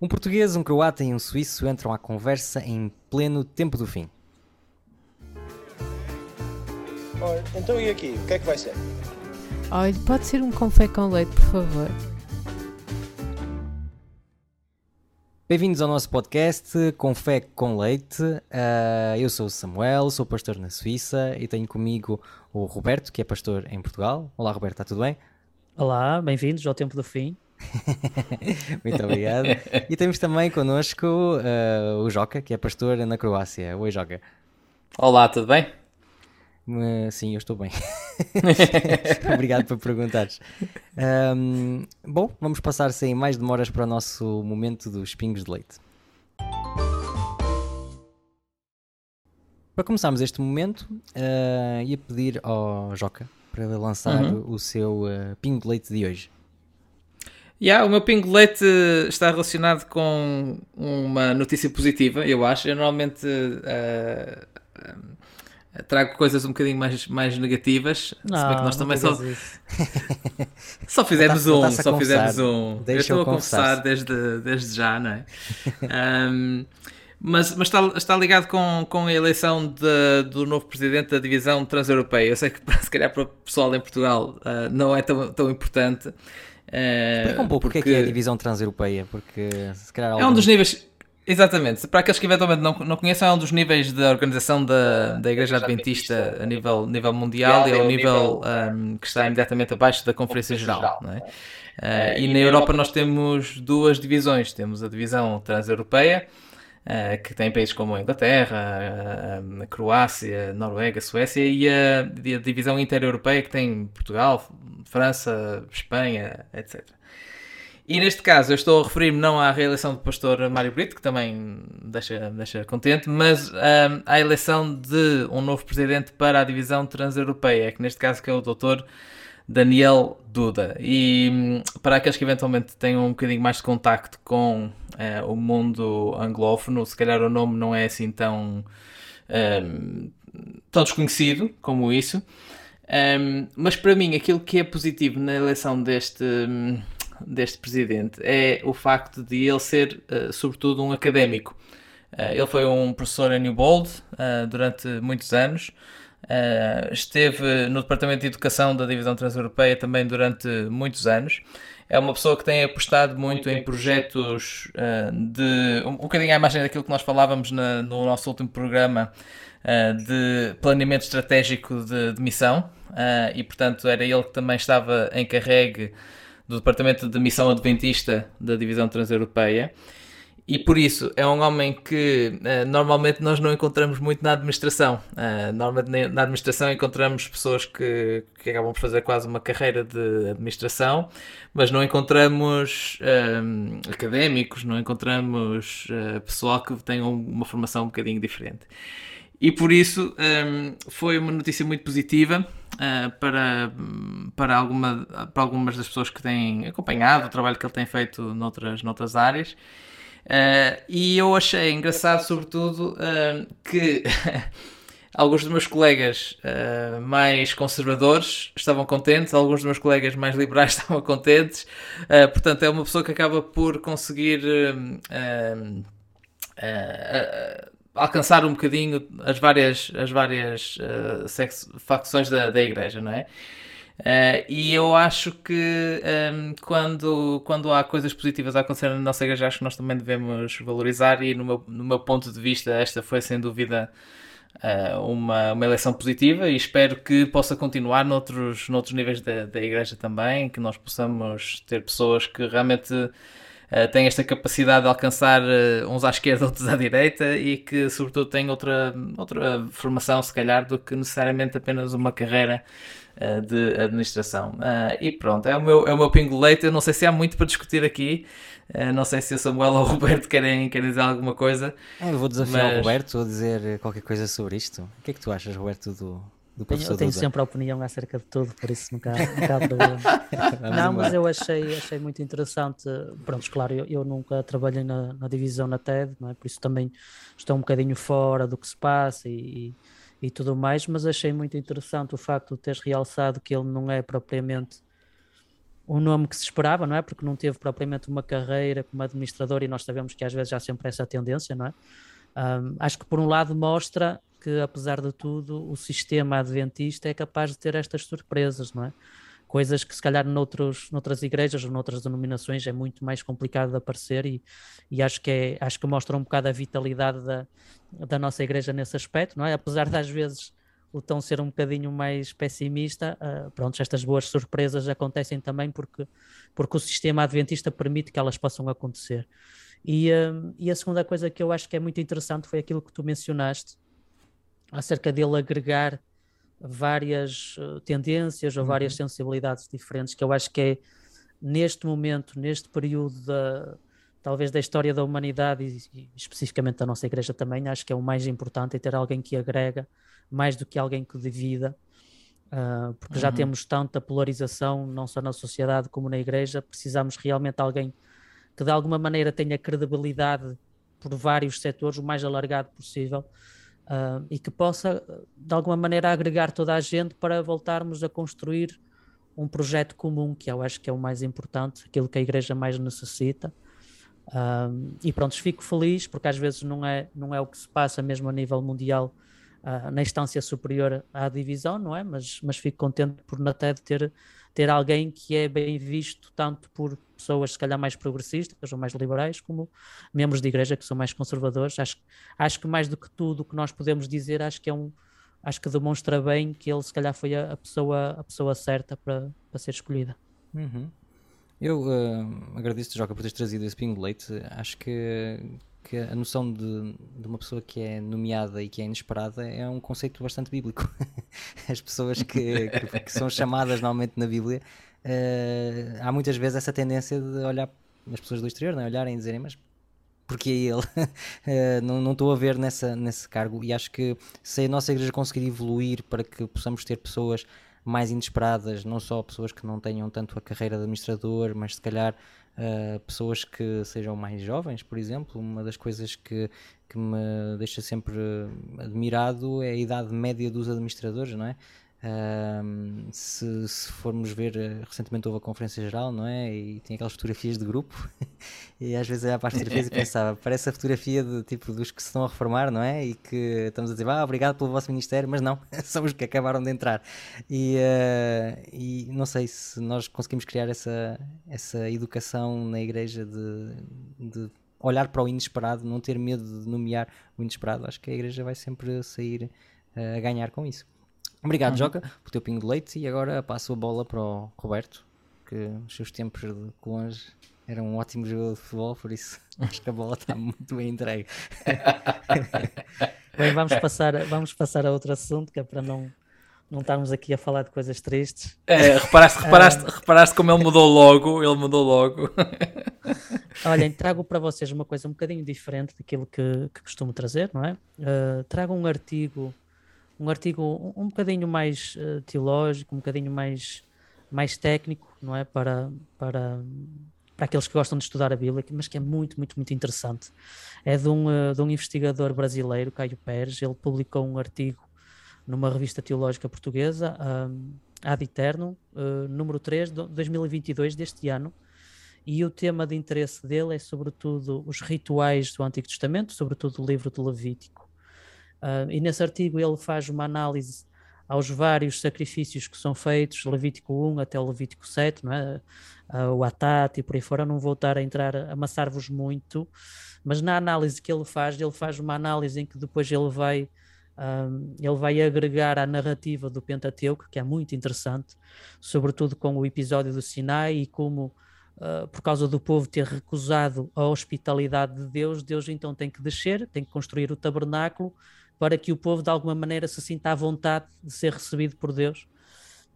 Um português, um croata e um suíço entram à conversa em pleno tempo do fim. Olha, então e aqui? O que é que vai ser? Olha, pode ser um confé com leite, por favor. Bem-vindos ao nosso podcast Confé com Leite. Uh, eu sou o Samuel, sou pastor na Suíça e tenho comigo o Roberto, que é pastor em Portugal. Olá, Roberto, está tudo bem? Olá, bem-vindos ao tempo do fim. Muito obrigado. e temos também connosco uh, o Joca, que é pastor na Croácia. Oi, Joca. Olá, tudo bem? Uh, sim, eu estou bem. Obrigado por perguntares. Um, bom, vamos passar sem mais demoras para o nosso momento dos pingos de leite. Para começarmos este momento, uh, ia pedir ao Joca para lançar uhum. o seu uh, pingo de leite de hoje. Yeah, o meu pingo de leite está relacionado com uma notícia positiva, eu acho. Eu normalmente uh, trago coisas um bocadinho mais, mais negativas. Não, se bem que nós também só. só fizemos um. Só fizemos um. Deixa eu estou a confessar desde, desde já, não é? um, mas, mas está, está ligado com, com a eleição de, do novo presidente da divisão transeuropeia. Eu sei que se calhar para o pessoal em Portugal uh, não é tão, tão importante. Uh, Explica um pouco porque... o que é, que é a divisão transeuropeia, porque se calhar... É um dos níveis Exatamente. Para aqueles que eventualmente não, não conheçam, é um dos níveis da organização da, da Igreja Adventista a nível, nível mundial e é o nível um, que está imediatamente abaixo da Conferência Geral. Não é? Uh, e na Europa nós temos duas divisões. Temos a divisão transeuropeia, uh, que tem países como a Inglaterra, a, a Croácia, Noruega, Suécia, e a, a divisão intereuropeia, que tem Portugal, França, Espanha, etc. E neste caso eu estou a referir-me não à reeleição do pastor Mário Brito, que também deixa, deixa contente, mas um, à eleição de um novo presidente para a divisão transeuropeia, que neste caso que é o doutor Daniel Duda. E hum, para aqueles que eventualmente tenham um bocadinho mais de contacto com uh, o mundo anglófono, se calhar o nome não é assim tão, um, tão desconhecido como isso. Um, mas para mim, aquilo que é positivo na eleição deste, hum, deste presidente é o facto de ele ser, uh, sobretudo, um académico. Uh, ele foi um professor em New Bold uh, durante muitos anos. Esteve no Departamento de Educação da Divisão Transeuropeia também durante muitos anos. É uma pessoa que tem apostado muito em projetos de. Um, bocadinho à imagem daquilo que nós falávamos na, no nosso último programa de planeamento estratégico de, de missão. e, portanto, era ele que também estava encarregue do Departamento de Missão Adventista da Divisão Transeuropeia. E por isso é um homem que uh, normalmente nós não encontramos muito na administração. Uh, normalmente na administração encontramos pessoas que, que acabam por fazer quase uma carreira de administração, mas não encontramos uh, académicos, não encontramos pessoal que tenha uma formação um bocadinho diferente. E por isso um, foi uma notícia muito positiva uh, para, para, alguma, para algumas das pessoas que têm acompanhado o trabalho que ele tem feito noutras, noutras áreas. Uh, e eu achei engraçado, sobretudo, uh, que alguns dos meus colegas uh, mais conservadores estavam contentes, alguns dos meus colegas mais liberais estavam contentes. Portanto, é uma pessoa que acaba por conseguir alcançar um bocadinho as várias, as várias facções da, da igreja, não é? Uh, e eu acho que um, ehm, quando, quando há coisas positivas a acontecer na nossa igreja, acho que nós também devemos valorizar. E, no meu, no meu ponto de vista, esta foi sem dúvida uh, uma, uma eleição positiva. E espero que possa continuar noutros, noutros níveis da, da igreja também, que nós possamos ter pessoas que realmente uh, têm esta capacidade de alcançar uns à esquerda, outros à direita e que, sobretudo, têm outra, outra formação, se calhar, do que necessariamente apenas uma carreira uh, de administração. e pronto, é o, meu, é o meu pingo leite. Eu não sei se há muito para discutir aqui. não sei se o Samuel ou o Roberto querem, querem dizer alguma coisa. Ah, eu vou desafiar mas... o Roberto a dizer qualquer coisa sobre isto. O que é que tu achas, Roberto, do, do tenho, eu tenho Duda. sempre a opinião acerca de tudo, por isso nunca, nunca há problema. não, mas eu achei, achei muito interessante. Pronto, claro, eu, eu nunca trabalhei na, na, divisão na TED, não é? por isso também estou um bocadinho fora do que se passa e, e, e tudo mais, mas achei muito interessante o facto de teres realçado que ele não é propriamente um nome que se esperava, não é? Porque não teve propriamente uma carreira como administrador e nós sabemos que às vezes há sempre essa tendência, não é? Um, acho que por um lado mostra que, apesar de tudo, o sistema adventista é capaz de ter estas surpresas, não é? Coisas que se calhar noutros, noutras igrejas ou noutras denominações é muito mais complicado de aparecer e, e acho, que é, acho que mostra um bocado a vitalidade da, da nossa igreja nesse aspecto, não é? Apesar de às vezes o tom ser um bocadinho mais pessimista, uh, pronto, estas boas surpresas acontecem também porque, porque o sistema adventista permite que elas possam acontecer. E, uh, e a segunda coisa que eu acho que é muito interessante foi aquilo que tu mencionaste, acerca dele agregar várias uh, tendências ou uhum. várias sensibilidades diferentes, que eu acho que é neste momento, neste período da, talvez da história da humanidade e, e, especificamente da nossa igreja também, acho que é o mais importante é ter alguém que agrega mais do que alguém que divida, uh, porque uhum. já temos tanta polarização, não só na sociedade como na igreja, precisamos realmente de alguém que de alguma maneira tenha credibilidade por vários setores, o mais alargado possível, uh, e que possa de alguma maneira agregar toda a gente para voltarmos a construir um projeto comum, que eu acho que é o mais importante, aquilo que a igreja mais necessita. Um, e pronto, fico feliz porque às vezes não é, não é o que se passa mesmo a nível mundial uh, na instância superior à divisão, não é? Mas, mas fico contente por na TED ter, ter alguém que é bem visto tanto por pessoas se calhar mais progressistas ou mais liberais, como membros de igreja que são mais conservadores. Acho, acho que mais do que tudo o que nós podemos dizer, acho que é um acho que demonstra bem que ele se calhar foi a, a pessoa, a pessoa certa para, para ser escolhida. Uhum. Eu uh, agradeço-te, Joca, por teres trazido esse pingo de leite. Acho que, que a noção de, de, uma pessoa que é nomeada e que é inesperada é um conceito bastante bíblico. As pessoas que, que, que são chamadas normalmente na Bíblia, uh, há muitas vezes essa tendência de olhar as pessoas do exterior, né? olharem e dizerem, mas porque é ele? uh, não estou a ver nessa, nesse cargo e acho que se a nossa igreja conseguir evoluir para que possamos ter pessoas mais inesperadas, não só pessoas que não tenham tanto a carreira de administrador, mas se calhar uh, pessoas que sejam mais jovens, por exemplo. Uma das coisas que, que me deixa sempre admirado é a idade média dos administradores, não é? Um, se, se, formos ver, eh, recentemente houve a Conferência Geral, não é? E tem aquelas fotografias de grupo, e às vezes olhava para as fotografias e pensava, parece a fotografia de, tipo, dos que se estão a reformar, não é? E que estamos a dizer, ah, obrigado pelo vosso ministério, mas não, são os que acabaram de entrar. E, uh, e não sei se nós conseguimos criar essa, essa educação na igreja de, de olhar para o inesperado, não ter medo de nomear o inesperado. Acho que a igreja vai sempre sair uh, a ganhar com isso. Obrigado, uhum. Joca, por teu pingo de leite. E agora passo a bola para o Roberto, que os seus tempos de longe era um ótimo jogador de futebol, por isso acho que a bola está muito bem entregue. Bem, vamos passar, vamos passar a outro assunto, que é para não, não estarmos aqui a falar de coisas tristes. É, reparaste, reparaste, uh... reparaste como ele mudou logo, ele mudou logo. Olhem, trago para vocês uma coisa um bocadinho diferente daquilo que, que costumo trazer, não é? Uh, trago um artigo um artigo um, bocadinho mais uh, teológico, um bocadinho mais, mais técnico, não é? Para, para, para aqueles que gostam de estudar a Bíblia, mas que é muito, muito, muito interessante. É de um, uh, de um investigador brasileiro, Caio Pérez, ele publicou um artigo numa revista teológica portuguesa, um, Ad Eterno, uh, número 3, de 2022, deste ano, e o tema de interesse dele é sobretudo os rituais do Antigo Testamento, sobretudo o livro de Levítico. Uh, e nesse artigo ele faz uma análise aos vários sacrifícios que são feitos, Levítico 1 até Levítico 7, não é? Uh, o Atat e por aí fora, não vou estar a entrar, a amassar-vos muito, mas na análise que ele faz, ele faz uma análise em que depois ele vai, um, ele vai agregar à narrativa do Pentateuco, que é muito interessante, sobretudo com o episódio do Sinai e como Uh, por causa do povo ter recusado a hospitalidade de Deus, Deus então tem que descer, tem que construir o tabernáculo para que o povo de alguma maneira se sinta à vontade de ser recebido por Deus.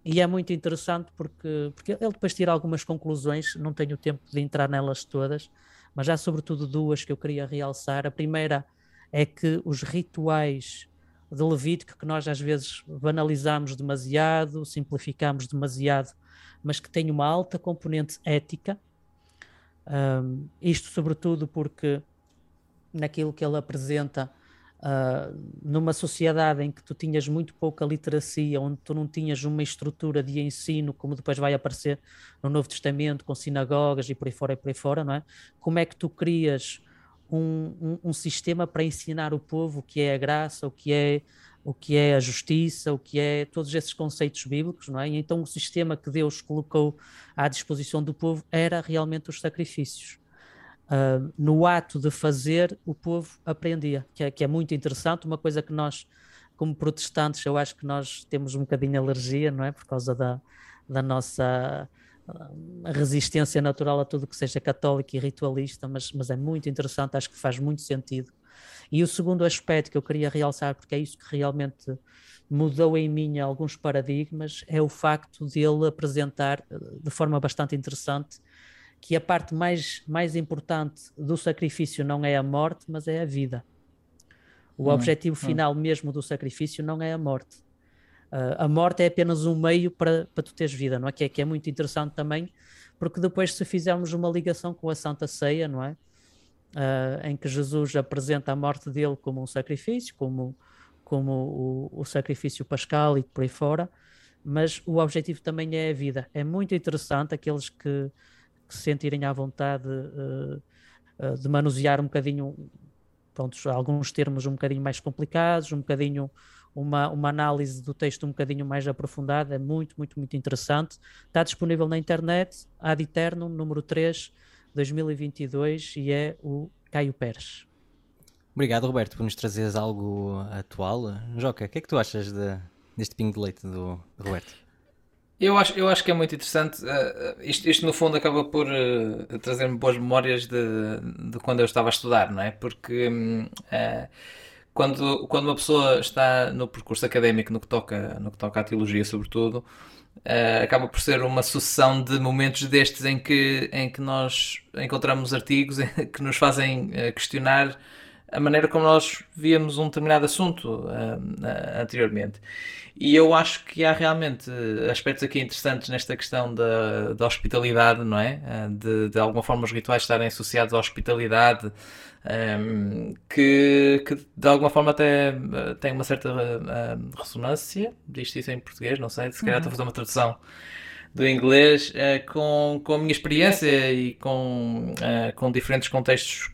E é muito interessante porque, porque ele depois tira algumas conclusões, não tenho tempo de entrar nelas todas, mas há sobretudo duas que eu queria realçar. A primeira é que os rituais de Levítico, que nós às vezes banalizamos demasiado, simplificamos demasiado, mas que têm uma alta componente ética, um, isto sobretudo porque naquilo que ele apresenta Uh, numa sociedade em que tu tinhas muito pouca literacia, onde tu não tinhas uma estrutura de ensino, como depois vai aparecer no Novo Testamento, com sinagogas e por aí fora e por aí fora, não é? Como é que tu crias um, um, um sistema para ensinar o povo o que é a graça, o que é o que é a justiça, o que é todos esses conceitos bíblicos, não é? E então o sistema que Deus colocou à disposição do povo era realmente os sacrifícios uh, no ato de fazer, o povo aprendia, que é, que é muito interessante, uma coisa que nós, como protestantes, eu acho que nós temos um bocadinho alergia, não é? Por causa da, da nossa ah, resistência natural a tudo que seja católico e ritualista, mas, mas é muito interessante, acho que faz muito sentido. E o segundo aspecto que eu queria realçar, porque é isso que realmente mudou em mim alguns paradigmas, é o facto de ele apresentar ah, de forma bastante interessante que a parte mais, mais importante do sacrifício não é a morte, mas é a vida. O hum, objetivo hum. final mesmo do sacrifício não é a morte. Uh, a morte é apenas um meio para, para tu teres vida, não é? Que, é? que é muito interessante também, porque depois se fizermos uma ligação com a Santa Ceia, não é? Uh, em que Jesus apresenta a morte dele como um sacrifício, como, como o, o sacrifício pascal e por aí fora, mas o objetivo também é a vida. É muito interessante aqueles que, que se sentirem à vontade uh, de manusear um bocadinho, pronto, alguns termos um bocadinho mais complicados, um bocadinho uma, uma análise do texto um bocadinho mais aprofundada, é muito, muito, muito interessante. Está disponível na internet, Ad Eternum, número 3, 2022, e é o Caio Pérez. Obrigado, Roberto, por nos trazeres algo atual. Joca, o que é que tu achas de, deste pingo de leite do Roberto? Eu acho, eu acho que é muito interessante. Uh, isto, isto, no fundo, acaba por uh, trazer-me boas memórias de, de quando eu estava a estudar, não é? Porque uh, quando, quando uma pessoa está no percurso académico, no que toca, no que toca à teologia, sobretudo, acaba por ser uma sucessão de momentos destes em que, em que nós encontramos artigos que nos fazem questionar a maneira como nós víamos um determinado assunto anteriormente. E eu acho que há realmente aspectos aqui interessantes nesta questão da, da hospitalidade, não é? Eh, de, de alguma forma os rituais estarem associados à hospitalidade, um, que, que, de alguma forma até eh, tem uma certa uh, ressonância, diz isso em português, não sei, se calhar estou a fazer uma tradução do inglês, uh, com, com a minha experiência e com, uh, com diferentes contextos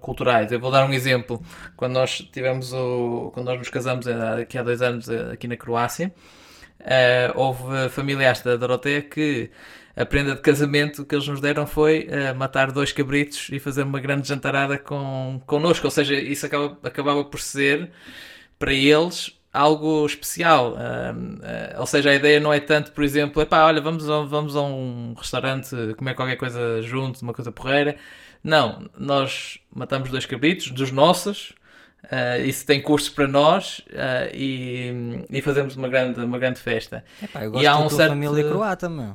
culturais. Eu vou dar um exemplo. Quando nós tivemos o, quando nós nos casamos eh, aqui há dois anos eh, aqui na Croácia, uh, houve familiares da Doroteia que a prenda de casamento que eles nos deram foi uh, matar dois cabritos e fazer uma grande jantarada com, connosco. Ou seja, isso acaba, acabava por ser para eles algo especial. Uh, uh, ou seja, a ideia não é tanto, por exemplo, epá, olha, vamos a, vamos a um restaurante comer qualquer coisa junto, uma coisa porreira. Não, nós matamos dois cabritos, dos nossos, uh, isso tem custos para nós uh, e, e, fazemos uma grande, uma grande festa. Epá, eu gosto e há um certo... família croata, meu.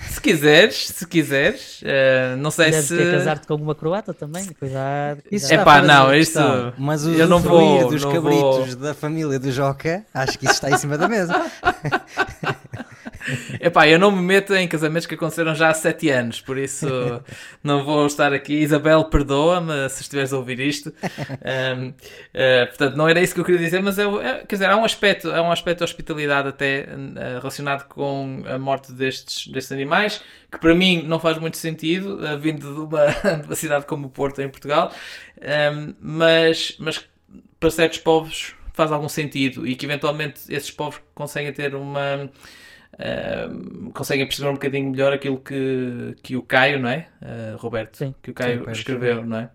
Se quiseres, se quiseres, uh, não sei Deves se. Ter casar-te com alguma croata também, cuidado. Isso é pá, não, isso. Mas o eu não vou dos não cabritos vou... da família do Joca, acho que isso está em cima da mesa. Epá, eu não me meto em casamentos que aconteceram já há 7 anos, por isso não vou estar aqui. Isabel, perdoa-me se estiveres a ouvir isto. Um, uh, portanto, não era isso que eu queria dizer, mas é, é, quer dizer, há um aspecto, há um aspecto de hospitalidade até uh, relacionado com a morte destes, destes animais, que para mim não faz muito sentido, uh, vindo de uma, de uma cidade como o Porto, em Portugal, um, mas, mas para certos povos faz algum sentido e que eventualmente esses povos conseguem ter uma Uh, conseguem perceber um bocadinho melhor aquilo que, que o Caio, não é? Uh, Roberto? Sim. Que o Caio sim, escreveu, não é?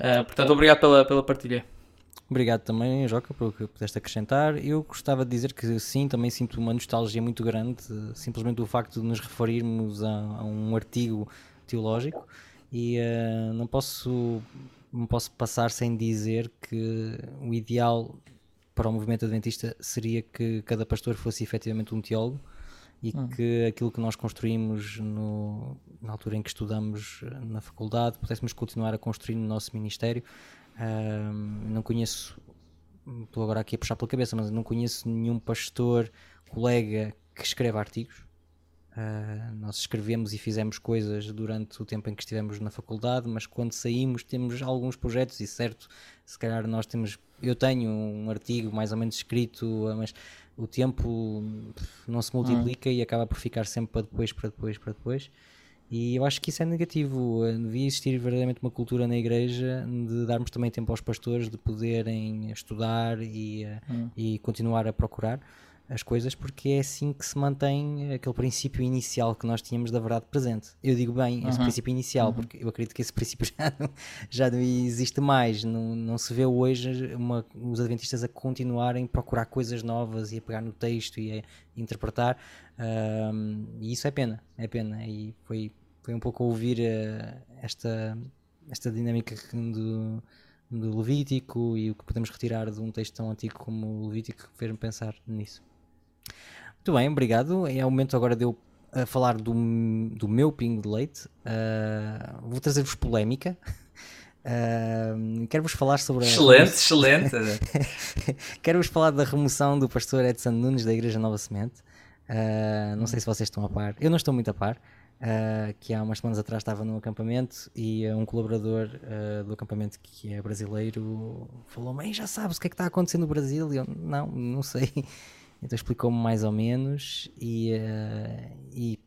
Uh, portanto, obrigado pela, pela partilha. Obrigado também, Joca, pelo que pudeste acrescentar. Eu gostava de dizer que sim, também sinto uma nostalgia muito grande, simplesmente do facto de nos referirmos a, a um artigo teológico e uh, não posso não posso passar sem dizer que o ideal para o movimento adventista seria que cada pastor fosse efetivamente um teólogo e hum. que aquilo que nós construímos no, na altura em que estudamos na faculdade pudéssemos continuar a construir no nosso ministério. não conheço, estou agora aqui a puxar pela cabeça, mas não conheço nenhum pastor, colega que escreva artigos. Uh, nós escrevemos e fizemos coisas durante o tempo em que estivemos na faculdade, mas quando saímos temos alguns projetos e certo, se calhar nós temos, eu tenho um artigo mais ou menos escrito, mas o tempo não se multiplica hum. e acaba por ficar sempre para depois, para depois, para depois. E eu acho que isso é negativo. Devia existir verdadeiramente uma cultura na igreja de darmos também tempo aos pastores de poderem estudar e, hum. e continuar a procurar as coisas, porque é assim que se mantém aquele princípio inicial que nós tínhamos da verdade presente. Eu digo bem, esse uhum. princípio inicial, uhum. porque eu acredito que esse princípio já não, já não existe mais. Não, não se vê hoje uma, os adventistas a continuarem a procurar coisas novas e a pegar no texto e a interpretar. Um, e isso é pena, é pena. E foi, foi um pouco ouvir uh, esta, esta dinâmica do, do Levítico e o que podemos retirar de um texto tão antigo como o Levítico que fez-me pensar nisso. Muito bem, obrigado. É o momento agora de eu uh, falar do, do meu pingo de leite. Uh, vou trazer-vos polémica. Uh, Quero-vos falar sobre. Excelente, excelente. Quero-vos falar da remoção do pastor Edson Nunes da Igreja Nova Semente. Uh, não sei se vocês estão a par. Eu não estou muito a par. Uh, que há umas semanas atrás estava num acampamento e um colaborador uh, do acampamento que é brasileiro falou-me: já sabes o que é que está acontecendo no Brasil? E eu, não, não sei. Então explicou-me mais ou menos e, uh, e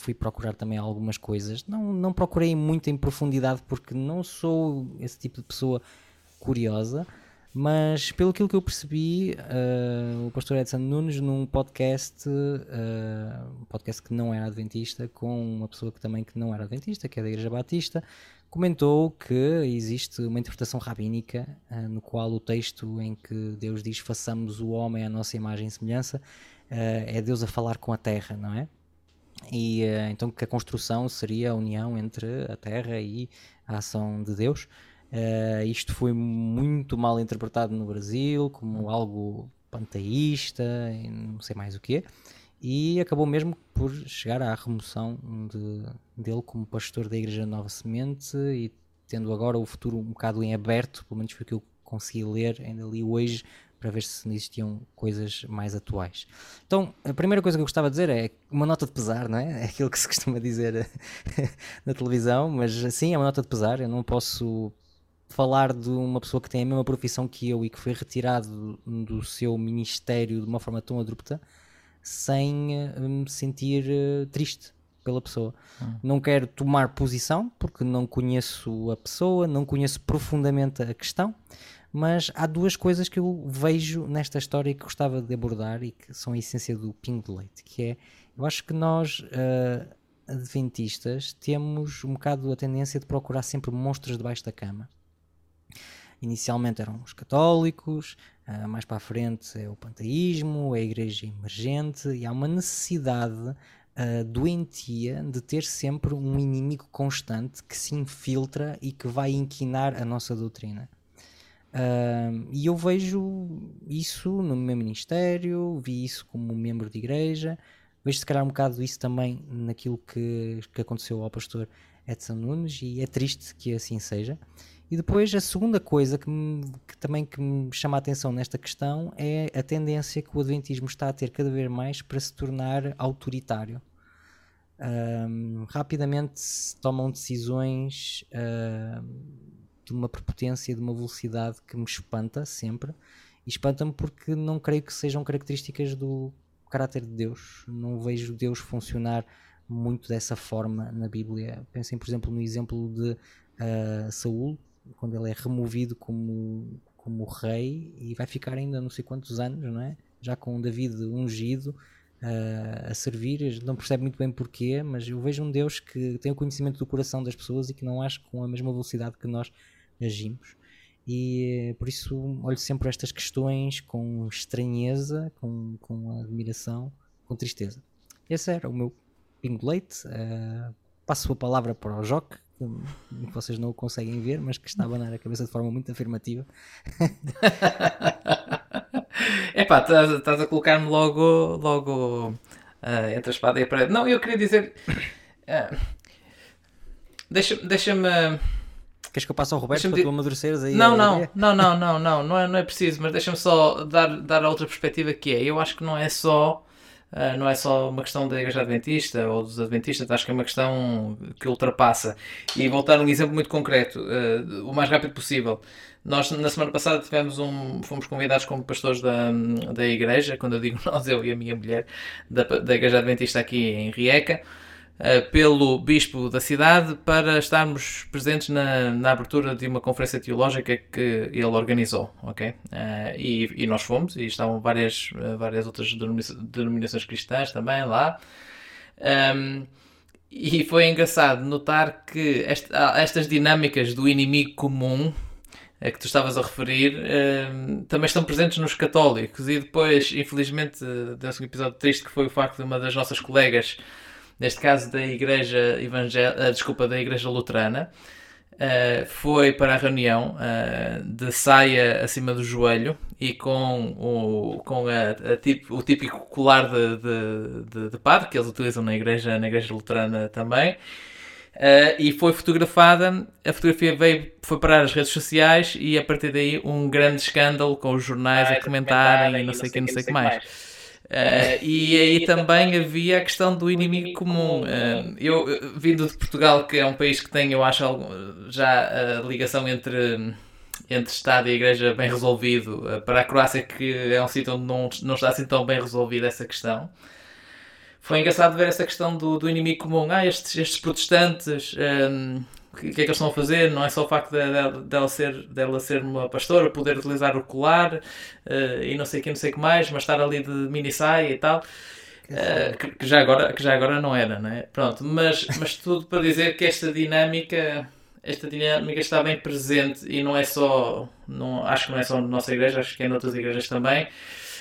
fui procurar também algumas coisas. Não, não procurei muito em profundidade porque não sou esse tipo de pessoa curiosa, mas pelo que eu percebi, uh, o pastor Edson Nunes num podcast, uh, um podcast que não era adventista, com uma pessoa que também que não era adventista, que é da Igreja Batista, comentou que existe uma interpretação rabínica uh, no qual o texto em que Deus diz façamos o homem à nossa imagem e semelhança uh, é Deus a falar com a terra, não é? E uh, então que a construção seria a união entre a terra e a ação de Deus. isto foi muito mal interpretado no Brasil como algo panteísta não sei mais o que e acabou mesmo por chegar à remoção de, dele como pastor da Igreja Nova Semente e tendo agora o futuro um bocado em aberto, pelo menos foi o que eu consegui ler ainda li hoje para ver se existiam coisas mais atuais. Então, a primeira coisa que eu gostava de dizer é uma nota de pesar, não é? É aquilo que se costuma dizer na televisão, mas sim, é uma nota de pesar. Eu não posso falar de uma pessoa que tem a mesma profissão que eu e que foi retirado do seu ministério de uma forma tão abrupta sem uh, me sentir uh, triste pela pessoa. Hum. Não quero tomar posição porque não conheço a pessoa, não conheço profundamente a questão, mas há duas coisas que eu vejo nesta história que gostava de abordar e que são a essência do pingo de leite, que é, eu acho que nós uh, adventistas temos um bocado a tendência de procurar sempre monstros debaixo da cama. Inicialmente eram os católicos, uh, mais para a frente é o panteísmo, é a igreja emergente, e há uma necessidade uh, doentia de ter sempre um inimigo constante que se infiltra e que vai inquinar a nossa doutrina. Uh, e eu vejo isso no meu ministério, vi isso como membro de igreja, vejo se calhar um bocado isso também naquilo que, que aconteceu ao pastor Edson Nunes, e é triste que assim seja. E depois a segunda coisa que, me, que, também que me chama a atenção nesta questão é a tendência que o Adventismo está a ter cada vez mais para se tornar autoritário. Um, rapidamente se tomam decisões de uma prepotência, de uma velocidade que me espanta sempre. E espanta-me porque não creio que sejam características do caráter de Deus. Não vejo Deus funcionar muito dessa forma na Bíblia. Pensem, por exemplo, no exemplo de uh, Saul, quando ele é removido como, como rei e vai ficar ainda não sei quantos anos, não é? Já com David ungido uh, a servir, não percebe muito bem porquê, mas eu vejo um Deus que tem o conhecimento do coração das pessoas e que não age com a mesma velocidade que nós agimos. E eh, por isso olho sempre estas questões com estranheza, com, com admiração, com tristeza. Esse era o meu pingo leite. Uh, passo a palavra para o Joque, que vocês não o conseguem ver, mas que está a abanar a cabeça de forma muito afirmativa. Epá, estás, estás a colocar-me logo, logo uh, entre a espada e a parede. Não, eu queria dizer. Uh, Deixa-me. Deixa Queres que eu passe ao Roberto para tu amadureceres aí? Não, não, não, não, não, não, não é, não é preciso, mas deixa-me só dar, dar a outra perspectiva que é. Eu acho que não é só Uh, não é só uma questão da Igreja Adventista ou dos Adventistas, acho que é uma questão que ultrapassa. E voltar a um exemplo muito concreto, uh, o mais rápido possível. Nós, na semana passada, tivemos um, fomos convidados como pastores da, da igreja, quando eu digo nós, eu e a minha mulher, da, da Igreja Adventista aqui em Rieca. Eh, pelo bispo da cidade para estarmos presentes na, na, abertura de uma conferência teológica que ele organizou, ok? Uh, e, e, nós fomos, e estavam várias, uh, várias outras denominações cristãs também lá. Um, ehm, e foi engraçado notar que esta, estas dinâmicas do inimigo comum a que tu estavas a referir ehm, também estão presentes nos católicos. E depois, infelizmente, deu-se um episódio triste que foi o facto de uma das nossas colegas neste caso da Igreja Evangélica, uh, desculpa, da Igreja Luterana, uh, foi para a reunião uh, de saia acima do joelho e com o, com a, a tip, o típico colar de, de, de, de, padre que eles utilizam na Igreja, na igreja Luterana também. Uh, e foi fotografada. A fotografia veio, foi parar as redes sociais e a partir daí um grande escândalo com os jornais a comentarem e não sei o que, não sei o que mais. Uh, e aí também havia a questão do inimigo comum. Uh, eu, vindo de Portugal, que é um país que tem, eu acho, já a ligação entre, entre Estado e Igreja bem resolvido, uh, para a Croácia, que é um sítio onde não, não está assim tão bem resolvida essa questão. Foi engraçado ver essa questão do, do inimigo comum. Ah, estes, estes protestantes o que, é que eles estão a fazer, não é só o facto de, de, dela, ser, dela ser uma pastora, poder utilizar o colar uh, e não sei o que, não sei que mais, mas estar ali de mini saia e tal. Uh, que, que, já agora, que já agora não era, não é? Pronto, mas, mas tudo para dizer que esta dinâmica esta dinâmica está bem presente e não é só, não, acho que não é só na nossa igreja, acho que é noutras igrejas também.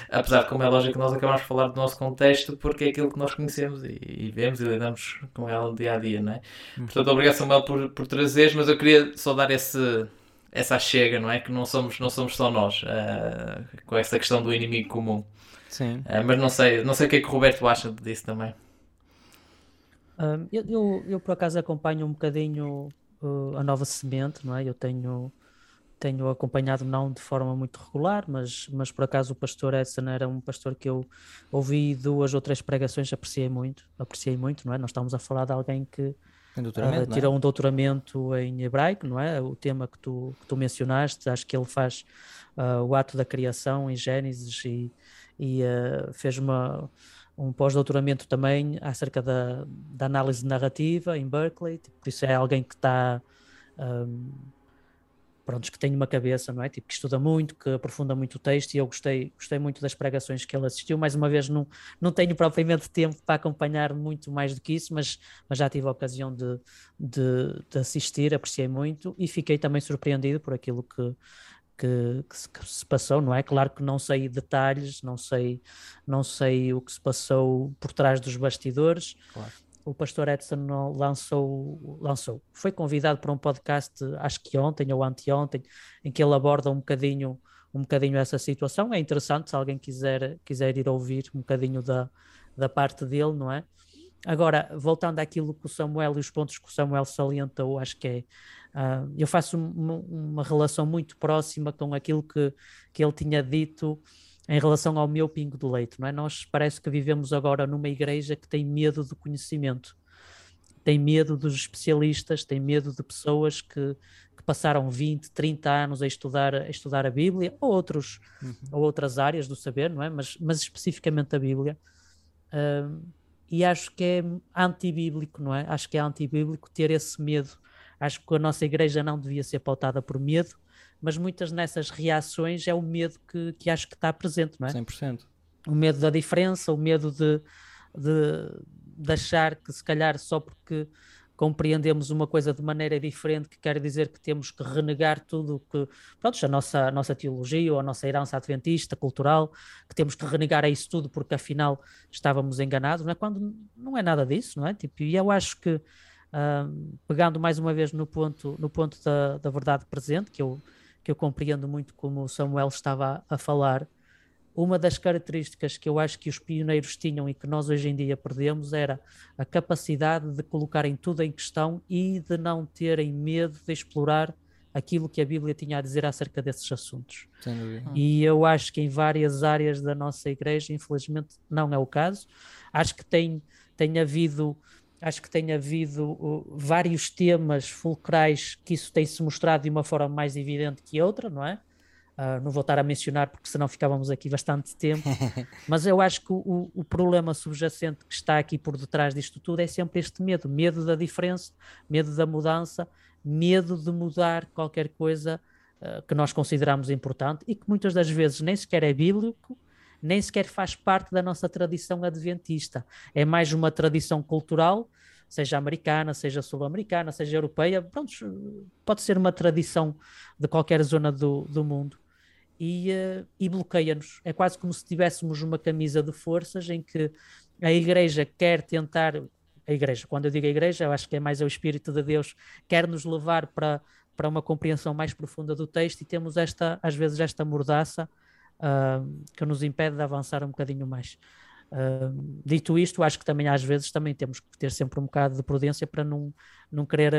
Apesar de, como é lógico, nós acabamos de falar do nosso contexto porque é aquilo que nós conhecemos e, e vemos e lidamos com ela no dia a dia, não é? Uhum. Portanto, obrigado, Samuel, por, por trazeres, mas eu queria só dar esse, essa chega, não é? Que não somos, não somos só nós, uh, com essa questão do inimigo comum. Sim. Uh, mas não sei, não sei o que é que o Roberto acha disso também. Um, eu, eu, eu, por acaso acompanho um bocadinho uh, a nova semente, não é? Eu tenho tenho acompanhado não de forma muito regular, mas, mas por acaso o pastor Edson era um pastor que eu ouvi duas ou três pregações, apreciei muito, apreciei muito, não é? Nós estamos a falar de alguém que uh, tirou é? um doutoramento em hebraico, não é? O tema que tu, que tu mencionaste, acho que ele faz uh, o ato da criação em Gênesis e, e uh, fez uma, um pós-doutoramento também acerca da, da análise narrativa em Berkeley, tipo, por isso é alguém que está um, pronto, que tem uma cabeça, não é? Tipo, que estuda muito, que aprofunda muito o texto e eu gostei, gostei muito das pregações que ele assistiu. Mais uma vez, não, não tenho propriamente tempo para acompanhar muito mais do que isso, mas, mas já tive a ocasião de, de, de assistir, apreciei muito e fiquei também surpreendido por aquilo que, que, que, se, que, se, passou, não é? Claro que não sei detalhes, não sei, não sei o que se passou por trás dos bastidores, claro o pastor Edson lançou, lançou, foi convidado para um podcast, acho que ontem ou anteontem, em que ele aborda um bocadinho, um bocadinho essa situação. É interessante se alguém quiser, quiser ir ouvir um bocadinho da, da parte dele, não é? Agora, voltando àquilo que o Samuel e os pontos que o Samuel salientou, acho que é. Uh, eu faço uma, uma relação muito próxima com aquilo que, que ele tinha dito em relação ao meu pingo de leite, não é? Nós parece que vivemos agora numa igreja que tem medo do conhecimento, tem medo dos especialistas, tem medo de pessoas que, que passaram 20, 30 anos a estudar, a estudar a Bíblia ou, outros, uhum. ou outras áreas do saber, não é? Mas, mas especificamente a Bíblia. Uh, e acho que é antibíblico, não é? Acho que é antibíblico ter esse medo. Acho que a nossa igreja não devia ser pautada por medo, mas muitas nessas reações é o medo que, que acho que está presente, não é? 100%. O medo da diferença, o medo de, de, de achar que se calhar só porque compreendemos uma coisa de maneira diferente, que quer dizer que temos que renegar tudo que, pronto, a nossa, a nossa teologia ou a nossa herança adventista, cultural, que temos que renegar a isso tudo porque afinal estávamos enganados, não é? Quando não é nada disso, não é? Tipo, e eu acho que, uh, pegando mais uma vez no ponto, no ponto da, da verdade presente, que eu que eu compreendo muito como o Samuel estava a, falar, uma das características que eu acho que os pioneiros tinham e que nós hoje em dia perdemos era a capacidade de colocarem tudo em questão e de não terem medo de explorar aquilo que a Bíblia tinha a dizer acerca desses assuntos. Dúvida. E eu acho que em várias áreas da nossa igreja, infelizmente, não é o caso. Acho que tem, tem havido acho que tem havido uh, vários temas fulcrais que isso tem se mostrado de uma forma mais evidente que outra, não é? Uh, não vou estar a mencionar porque senão ficávamos aqui bastante tempo, mas eu acho que o, o, problema subjacente que está aqui por detrás disto tudo é sempre este medo, medo da diferença, medo da mudança, medo de mudar qualquer coisa uh, que nós consideramos importante e que muitas das vezes nem sequer é bíblico, nem sequer faz parte da nossa tradição adventista. É mais uma tradição cultural, seja americana, seja sul-americana, seja europeia, pronto, pode ser uma tradição de qualquer zona do, do mundo. E, uh, e bloqueia-nos. É quase como se tivéssemos uma camisa de forças em que a igreja quer tentar, a igreja, quando eu digo a igreja, eu acho que é mais o Espírito de Deus, quer nos levar para, para uma compreensão mais profunda do texto e temos esta, às vezes, esta mordaça uh, que nos impede de avançar um bocadinho mais. Uh, dito isto, acho que também às vezes também temos que ter sempre um bocado de prudência para não, não, querer,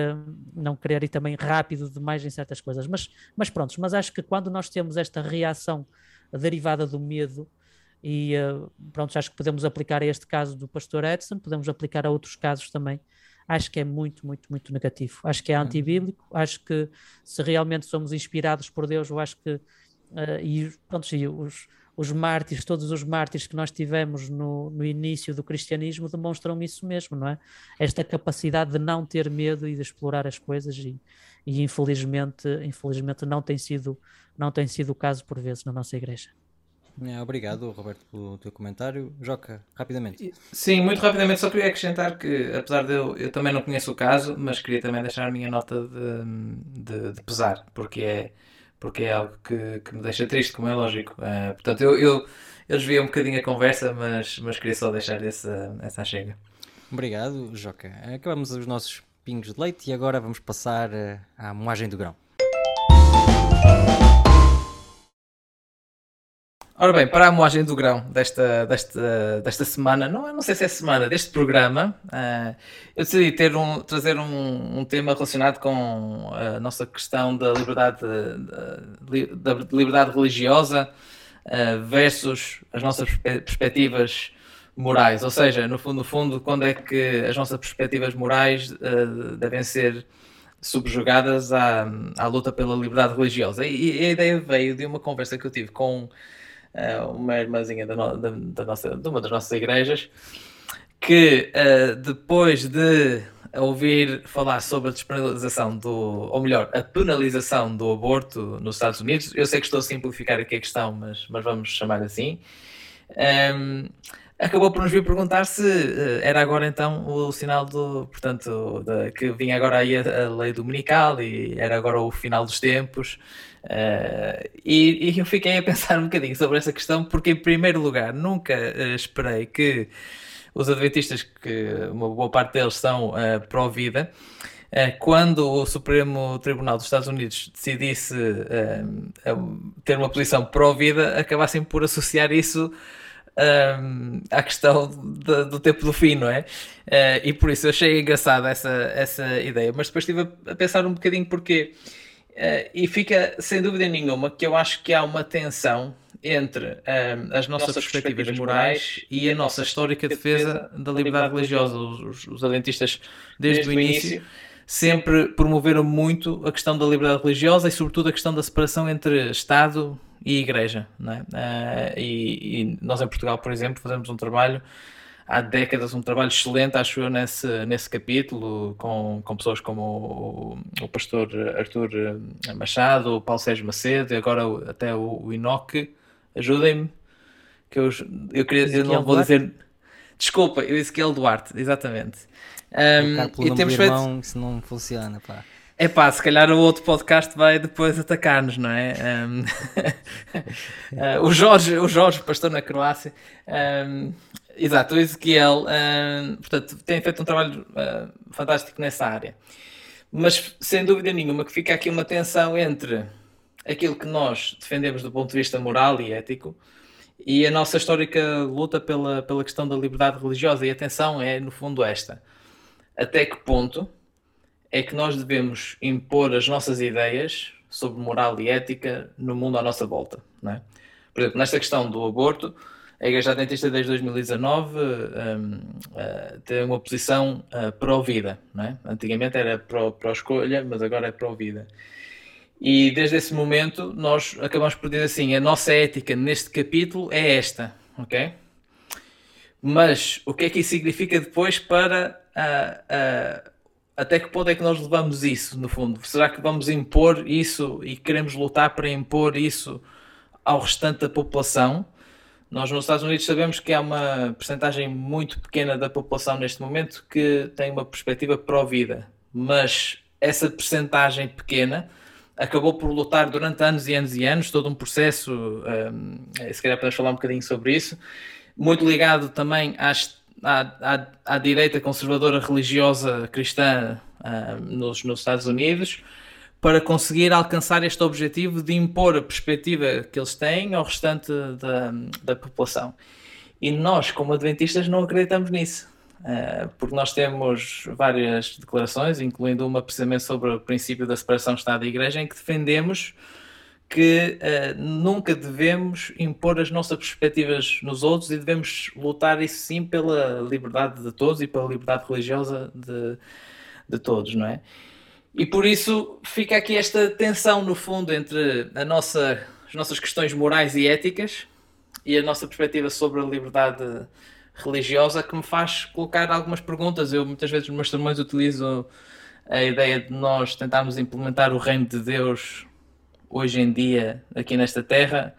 não querer ir também rápido demais em certas coisas. Mas, mas pronto, mas acho que quando nós temos esta reação derivada do medo, e uh, pronto, acho que podemos aplicar a este caso do pastor Edson, podemos aplicar a outros casos também. Acho que é muito, muito, muito negativo. Acho que é uhum. antibíblico. Acho que se realmente somos inspirados por Deus, eu acho que Uh, e pronto, e os, os mártires, todos os mártires que nós tivemos no, no início do cristianismo demonstram isso mesmo, não é? Esta capacidade de não ter medo e de explorar as coisas e, e infelizmente, infelizmente não tem sido não tem sido o caso por vezes na nossa igreja. É, obrigado, Roberto, pelo teu comentário. Joca, rapidamente. Sim, muito rapidamente, só queria acrescentar que, apesar de eu, eu também não conheço o caso, mas queria também deixar a minha nota de, de, de pesar, porque é porque é algo que, que me deixa triste, como é lógico. Uh, portanto, eu, eu, eu um bocadinho a conversa, mas, mas queria só deixar essa, essa chega. Obrigado, Joca. Acabamos os nossos pingos de leite e agora vamos passar uh, à moagem do grão. Ora bem, para a moagem do grão desta, desta, desta semana, não, não sei se é semana, deste programa, uh, eu decidi ter um, trazer um, um, tema relacionado com a nossa questão da liberdade, da, da liberdade religiosa uh, versus as nossas perspectivas morais. Ou seja, no fundo, no fundo, quando é que as nossas perspectivas morais uh, devem ser subjugadas à, à luta pela liberdade religiosa. E, e a ideia veio de uma conversa que eu tive com uma irmãzinha da, no, da, da, nossa, de uma das nossas igrejas, que uh, depois de ouvir falar sobre a despenalização do, ou melhor, a penalização do aborto nos Estados Unidos, eu sei que estou a simplificar aqui a questão, mas, mas vamos chamar assim. Um, ehm, acabou por nos vir perguntar se uh, era agora então o sinal do, portanto, de, que vinha agora aí a, a, lei dominical e era agora o final dos tempos. Uh, e, e, eu fiquei a pensar um bocadinho sobre essa questão, porque em primeiro lugar nunca uh, esperei que os adventistas, que uma boa parte deles são uh, pró-vida, quando o Supremo Tribunal dos Estados Unidos decidisse ter uma posição pró-vida, acabassem por associar isso um, à questão do tempo do fim, não é? Uh, e por isso eu achei engraçada essa, essa ideia, mas depois estive a, a pensar um bocadinho porque. Uh, e fica sem dúvida nenhuma que eu acho que há uma tensão entre um, as nossas, nossas perspectivas, perspectivas morais e a nossa histórica defesa da liberdade religiosa. Os, os adventistas, desde, desde o início, início, sempre promoveram muito a questão da liberdade religiosa e, sobretudo, a questão da separação entre Estado e igreja. É? Uh, e, e, nós em Portugal, por exemplo, fazemos um trabalho há décadas, um trabalho excelente, acho eu, nesse, nesse capítulo, com, com pessoas como o, o pastor Arthur Machado, o Paulo Sérgio Macedo e agora até o, o Inoque. Ajudem-me, que eu, eu queria eu não vou dizer. Desculpa, eu Ezequiel Duarte, exatamente. Um, e temos feito. Irmão, isso não funciona, pá. É pá, se calhar o outro podcast vai depois atacar-nos, não é? Um, uh, o, Jorge, o Jorge, pastor na Croácia, um, exato, o Ezequiel, um, portanto, tem feito um trabalho uh, fantástico nessa área. Mas sem dúvida nenhuma que fica aqui uma tensão entre aquilo que nós defendemos do ponto de vista moral e ético e a nossa histórica luta pela, pela questão da liberdade religiosa. E a tensão é, no fundo, esta: até que ponto é que nós devemos impor as nossas ideias sobre moral e ética no mundo à nossa volta. Não é? Por exemplo, nesta questão do aborto, a Igreja Adventista desde 2019 um, uh, tem uma posição uh, pró-vida. É? Antigamente era pró-escolha, mas agora é pró-vida. E desde esse momento nós acabamos por dizer assim: a nossa ética neste capítulo é esta, ok? Mas o que é que isso significa depois para uh, até que ponto é que nós levamos isso, no fundo? Será que vamos impor isso e queremos lutar para impor isso ao restante da população? Nós nos Estados Unidos sabemos que há uma percentagem muito pequena da população neste momento que tem uma perspectiva pró-vida, mas essa percentagem pequena acabou por lutar durante anos e anos e anos, todo um processo, um, se calhar podemos falar um bocadinho sobre isso, muito ligado também às à, à, à direita conservadora religiosa cristã uh, nos, nos Estados Unidos para conseguir alcançar este objetivo de impor a perspectiva que eles têm ao restante da, da população. E nós, como adventistas, não acreditamos nisso, uh, porque nós temos várias declarações, incluindo uma precisamente sobre o princípio da separação Estado e Igreja, em que defendemos que uh, nunca devemos impor as nossas perspectivas nos outros e devemos lutar, isso sim, pela liberdade de todos e pela liberdade religiosa de, de todos, não é? E por isso fica aqui esta tensão, no fundo, entre a nossa, as nossas questões morais e éticas e a nossa perspectiva sobre a liberdade religiosa que me faz colocar algumas perguntas. Eu muitas vezes nos meus sermões utilizo a ideia de nós tentarmos implementar o reino de Deus hoje em dia aqui nesta terra,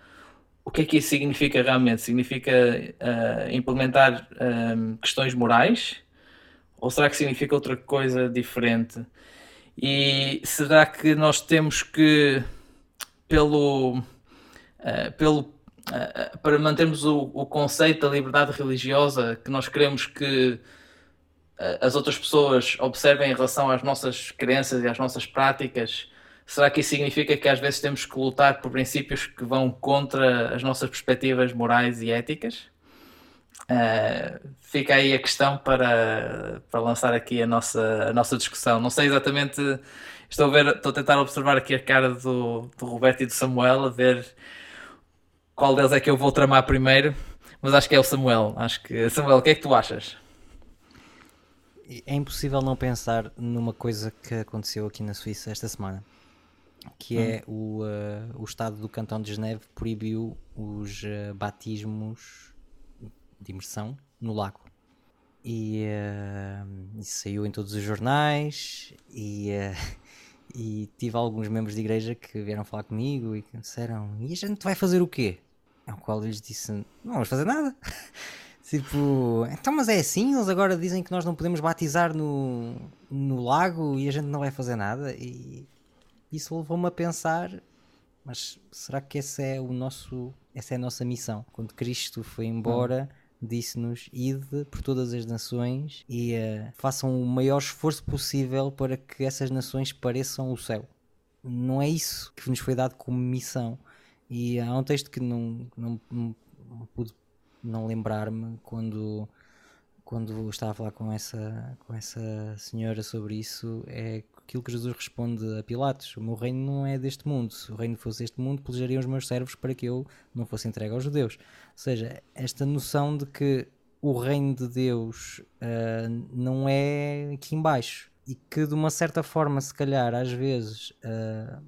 o que é que isso significa realmente? Significa uh, implementar um, questões morais? Ou será que significa outra coisa diferente? E será que nós temos que, pelo, uh, pelo uh, para mantermos o, o, conceito da liberdade religiosa que nós queremos que as outras pessoas observem em relação às nossas crenças e às nossas práticas, Será que isso significa que às vezes temos que lutar por princípios que vão contra as nossas perspectivas morais e éticas? Uh, fica aí a questão para, para lançar aqui a nossa, a nossa discussão. Não sei exatamente, estou a, ver, estou a tentar observar aqui a cara do, do Roberto e do Samuel, a ver qual deles é que eu vou tramar primeiro, mas acho que é o Samuel. Acho que Samuel, o que é que tu achas? É impossível não pensar numa coisa que aconteceu aqui na Suíça esta semana que é hum. o, uh, o Estado do Cantão de Geneve proibiu os uh, batismos de imersão no lago. E uh, saiu em todos os jornais e, e tive alguns membros de igreja que vieram falar comigo e que disseram e a gente vai fazer o quê? Ao qual eu lhes disse, não vamos fazer nada. Tipo, então, mas é assim? Eles agora dizem que nós não podemos batizar no, no lago e a gente não vai fazer nada. E isso levou-me a pensar, mas será que esse é o nosso, essa é a nossa missão? Quando Cristo foi embora, hum. Disse-nos: ide por todas as nações e uh, façam o maior esforço possível para que essas nações pareçam o céu. Não é isso que nos foi dado como missão. E há um texto que não, não, não, pude não lembrar-me quando quando estava a falar com essa, com essa senhora sobre isso, é aquilo que Jesus responde a Pilatos: O meu reino não é deste mundo. Se o reino fosse deste mundo, pelejariam os meus servos para que eu não fosse entregue aos judeus. Ou seja, esta noção de que o reino de Deus uh, não é aqui embaixo e que de uma certa forma, se calhar, às vezes, uh,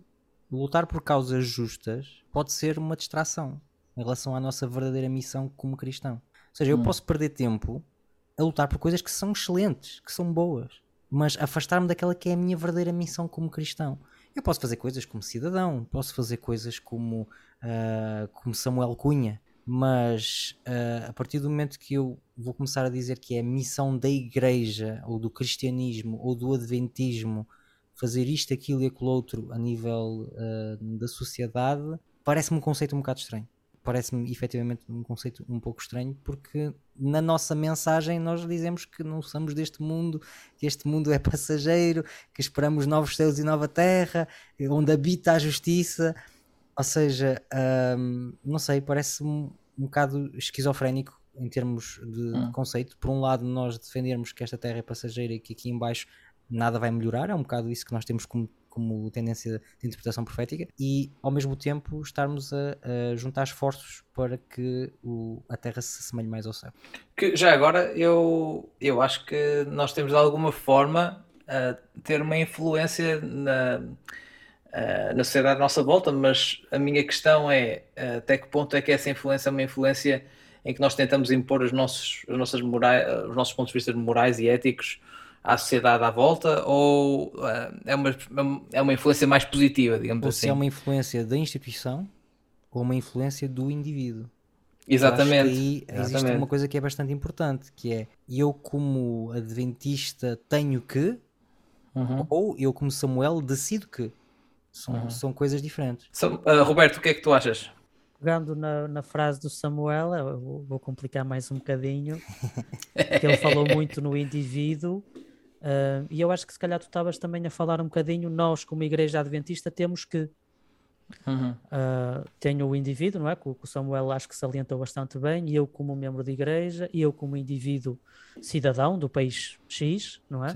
lutar por causas justas pode ser uma distração em relação à nossa verdadeira missão como cristão. Ou seja, eu hum. posso perder tempo a lutar por coisas que são excelentes, que são boas mas afastar-me daquela que é a minha verdadeira missão como cristão. Eu posso fazer coisas como cidadão, posso fazer coisas como, uh, como Samuel Cunha, mas uh, a partir do momento que eu vou começar a dizer que é a missão da igreja, ou do cristianismo, ou do adventismo, fazer isto, aquilo e aquilo outro a nível uh, da sociedade, parece-me um conceito um bocado estranho parece-me efetivamente um conceito um pouco estranho, porque na nossa mensagem nós dizemos que não somos deste mundo, que este mundo é passageiro, que esperamos novos céus e nova terra, onde habita a justiça. Ou seja, hum, não sei, parece-me um, um bocado esquizofrénico em termos de, hum. conceito. Por um lado, nós defendermos que esta terra é passageira e que aqui embaixo nada vai melhorar, é um bocado isso que nós temos como, como tendência de interpretação profética, e ao mesmo tempo estarmos a, a juntar esforços para que o, a Terra se assemelhe mais ao céu. Que já agora eu, eu acho que nós temos de alguma forma a ter uma influência na, na sociedade à nossa volta, mas a minha questão é até que ponto é que essa influência é uma influência em que nós tentamos impor os nossos, nossas morais, os nossos pontos de vista morais e éticos à sociedade à volta ou uh, é, uma, é uma influência mais positiva, digamos ou assim? se é uma influência da instituição ou uma influência do indivíduo. Exatamente. aí Exatamente. existe uma coisa que é bastante importante, que é eu como adventista tenho que, Uhum. ou eu como Samuel decido que. São, são coisas diferentes. So, uh, Roberto, o que é que tu achas? Pegando na, na frase do Samuel, eu vou- vou complicar mais um bocadinho, que ele falou muito no indivíduo, ah, e eu acho que se calhar tu estavas também a falar um bocadinho, nós como Igreja Adventista temos que, Uhum. ah, tenho o indivíduo, não é? Que o Samuel acho que salientou bastante bem, e eu como membro de igreja, e eu como indivíduo cidadão do país X, não é?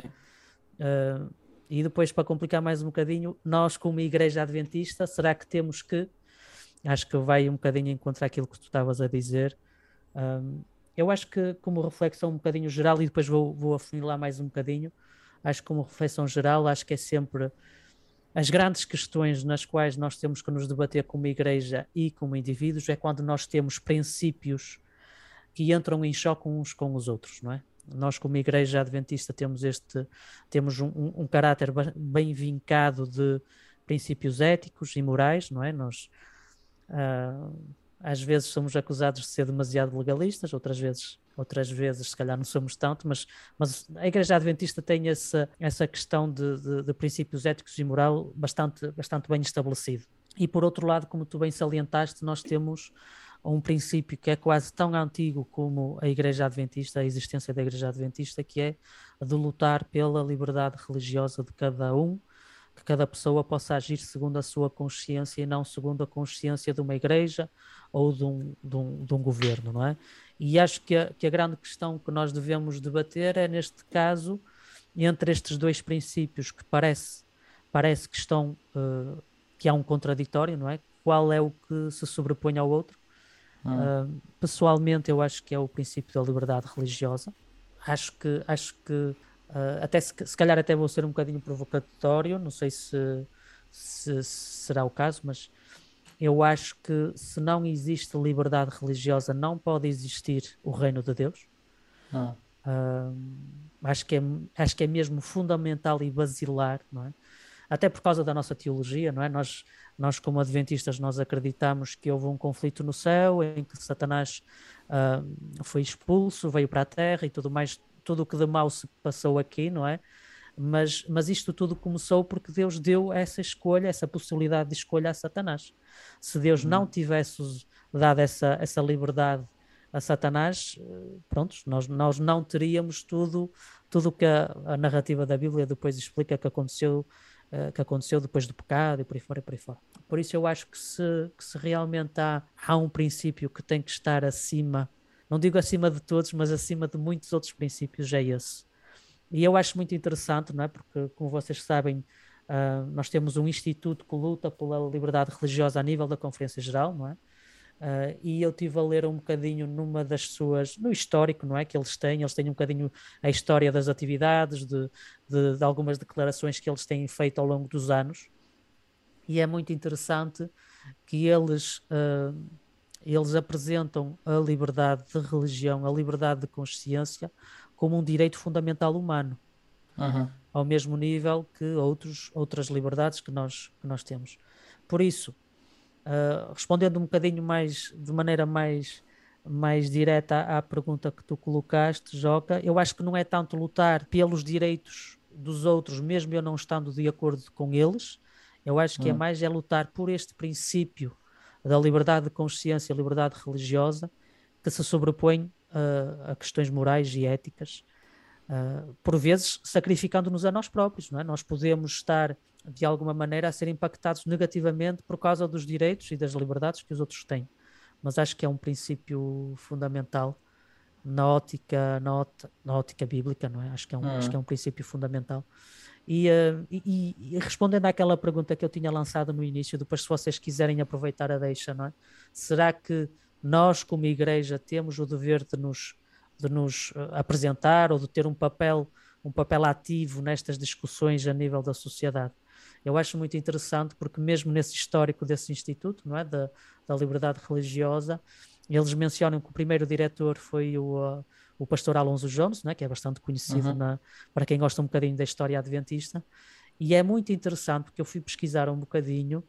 Ah, e depois, para complicar mais um bocadinho, nós como Igreja Adventista, será que temos que acho que vai um bocadinho encontrar aquilo que tu estavas a dizer. Um, eu acho que, como reflexão um bocadinho geral, e depois vou, vou afunilar mais um bocadinho, acho que, como reflexão geral, acho que é sempre as grandes questões nas quais nós temos que nos debater como igreja e como indivíduos é quando nós temos princípios que entram em choque uns com os outros, não é? Nós, como igreja adventista, temos este temos um, um, caráter bem vincado de princípios éticos e morais, não é? Nós ah, às vezes somos acusados de ser demasiado legalistas, outras vezes, outras vezes se calhar não somos tanto, mas, mas a Igreja Adventista tem essa, essa questão de, de, de princípios éticos e moral bastante, bastante bem estabelecido. E por outro lado, como tu bem salientaste, nós temos um princípio que é quase tão antigo como a Igreja Adventista, a existência da Igreja Adventista, que é de lutar pela liberdade religiosa de cada um, que cada pessoa possa agir segundo a sua consciência e não segundo a consciência de uma igreja ou de um, de um, de um governo, não é? E acho que a, que a grande questão que nós devemos debater é, neste caso, entre estes dois princípios que parece, parece que estão, uh, que há um contraditório, não é? Qual é o que se sobrepõe ao outro? Hum. Uh, pessoalmente, eu acho que é o princípio da liberdade religiosa. Acho que, acho que Uh, até se, se, calhar até vou ser um bocadinho provocatório, não sei se, se, se, será o caso, mas eu acho que se não existe liberdade religiosa, não pode existir o reino de Deus. Hum. Uh, acho, que é, acho que é mesmo fundamental e basilar, não é? Até por causa da nossa teologia, não é? Nós, nós como adventistas, nós acreditamos que houve um conflito no céu em que Satanás uh, foi expulso, veio para a terra e tudo mais tudo o que de mal se passou aqui, não é? Mas, mas isto tudo começou porque Deus deu essa escolha, essa possibilidade de escolha a Satanás. Se Deus não tivesse dado essa, essa liberdade a Satanás, pronto, nós, nós não teríamos tudo tudo que a, a narrativa da Bíblia depois explica que aconteceu uh, que aconteceu depois do pecado e por aí fora e por aí fora. Por isso eu acho que se, que se realmente há, há um princípio que tem que estar acima não digo acima de todos, mas acima de muitos outros princípios, é esse. E eu acho muito interessante, não é? Porque, como vocês sabem, uh, nós temos um instituto que luta pela liberdade religiosa a nível da Conferência Geral, não é? Uh, e eu tive a ler um bocadinho numa das suas, no histórico, não é? Que eles têm, eles têm um bocadinho a história das atividades, de, de, de algumas declarações que eles têm feito ao longo dos anos. E é muito interessante que eles. Uh, eles apresentam a liberdade de religião, a liberdade de consciência, como um direito fundamental humano, uhum. ao mesmo nível que outros, outras liberdades que nós, que nós temos. Por isso, uh, respondendo um bocadinho mais, de maneira mais, mais direta à, pergunta que tu colocaste, Joca, eu acho que não é tanto lutar pelos direitos dos outros, mesmo eu não estando de acordo com eles, eu acho que uhum. é mais é lutar por este princípio da liberdade de consciência, liberdade religiosa, que se sobrepõe uh, a questões morais e éticas, uh, por vezes sacrificando-nos a nós próprios, não é? Nós podemos estar, de alguma maneira, a ser impactados negativamente por causa dos direitos e das liberdades que os outros têm. Mas acho que é um princípio fundamental na ótica, na, ótica, na ótica bíblica, não é? Acho que é um, acho que é um princípio fundamental. E, uh, e, e, respondendo àquela pergunta que eu tinha lançado no início, depois se vocês quiserem aproveitar a deixa, não é? Será que nós, como igreja, temos o dever de nos, de nos uh, apresentar ou de ter um papel, um papel ativo nestas discussões a nível da sociedade? Eu acho muito interessante porque mesmo nesse histórico desse instituto, não é, da, da liberdade religiosa, eles mencionam que o primeiro diretor foi o, uh, o pastor Alonso Jones, né, que é bastante conhecido uhum. na, para quem gosta um bocadinho da história adventista, e é muito interessante porque eu fui pesquisar um bocadinho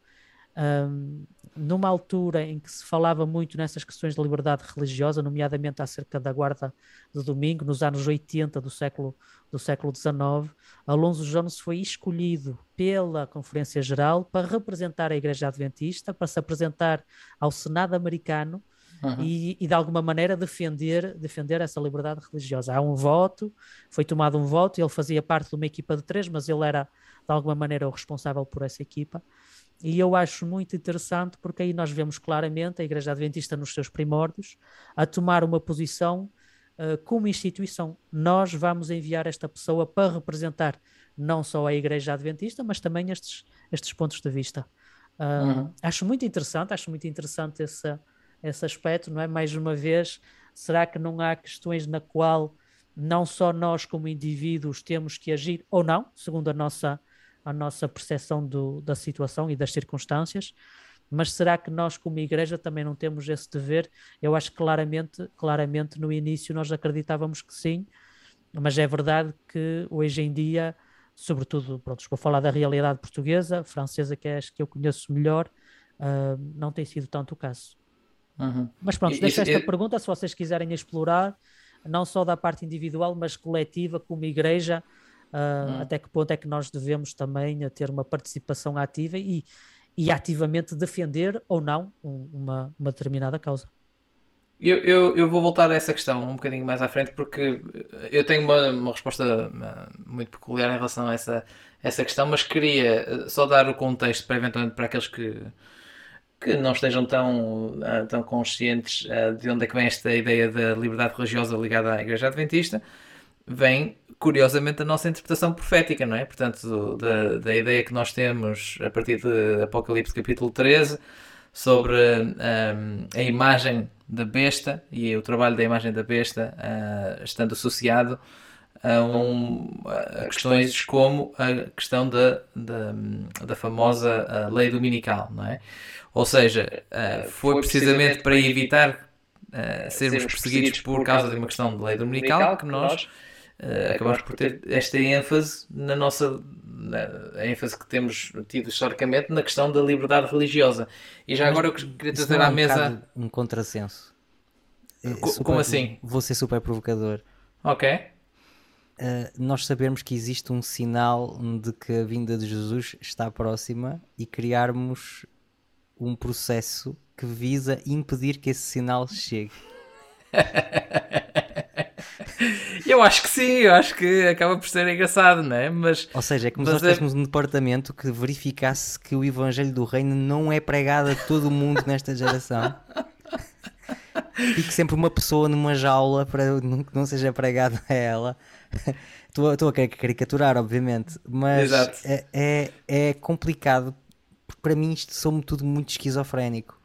um, numa altura em que se falava muito nessas questões de liberdade religiosa, nomeadamente acerca da guarda do domingo, nos anos 80 do século, do século XIX, Alonso Jones foi escolhido pela Conferência Geral para representar a Igreja Adventista, para se apresentar ao Senado americano uhum. e, e, de alguma maneira defender, defender essa liberdade religiosa. Há um voto, foi tomado um voto, ele fazia parte de uma equipa de três, mas ele era de alguma maneira o responsável por essa equipa. E eu acho muito interessante porque aí nós vemos claramente a Igreja Adventista nos seus primórdios a tomar uma posição uh, como instituição. Nós vamos enviar esta pessoa para representar não só a Igreja Adventista, mas também estes, estes pontos de vista. Uh, uhum. Acho muito interessante, acho muito interessante essa, esse aspecto, não é? Mais uma vez, será que não há questões na qual não só nós como indivíduos temos que agir ou não, segundo a nossa, a nossa percepção do, da situação e das circunstâncias, mas será que nós como igreja também não temos esse dever? Eu acho que claramente, claramente no início nós acreditávamos que sim, mas é verdade que hoje em dia, sobretudo, pronto, vou falar da realidade portuguesa, francesa que é as que eu conheço melhor, uh, não tem sido tanto o caso. Uhum. Mas pronto, deixo esta pergunta se vocês quiserem explorar, não só da parte individual, mas coletiva, como igreja, uh, uhum. até que ponto é que nós devemos também ter uma participação ativa e, e ativamente defender ou não um, uma, uma determinada causa. Eu, eu, eu, vou voltar a essa questão um bocadinho mais à frente porque eu tenho uma, uma resposta muito peculiar em relação a essa, essa questão, mas queria só dar o contexto para eventualmente para aqueles que, que não estejam tão, uh, tão conscientes uh, de onde é que vem esta ideia da liberdade religiosa ligada à Igreja Adventista, vem, curiosamente, da nossa interpretação profética, não é? Portanto, da, da ideia que nós temos a partir de Apocalipse capítulo 13 sobre ah, a imagem da besta e o trabalho da imagem da besta uh, estando associado a, um, a, questões como a questão da, da, da famosa lei dominical, não é? Ou seja, uh, foi precisamente para evitar sermos perseguidos por causa de uma questão de lei dominical que nós acabamos por ter esta ênfase na nossa na, ênfase que temos tido historicamente na questão da liberdade religiosa. E já agora eu queria trazer é à mesa um contrassenso. É super, Como assim? Vou ser super provocador. Ok. Uh, nós sabemos que existe um sinal de que a vinda de Jesus está próxima e criarmos um processo que visa impedir que esse sinal chegue. eu acho que sim, eu acho que acaba por ser engraçado, não é? Mas, Ou seja, é como se nós estivéssemos é... um departamento que verificasse que o Evangelho do Reino não é pregado a todo o mundo nesta geração. e que sempre uma pessoa numa jaula para que não seja pregado a ela. Estou, estou a caricaturar, obviamente, mas é, é, é complicado para mim isto sou tudo muito esquizofrénico.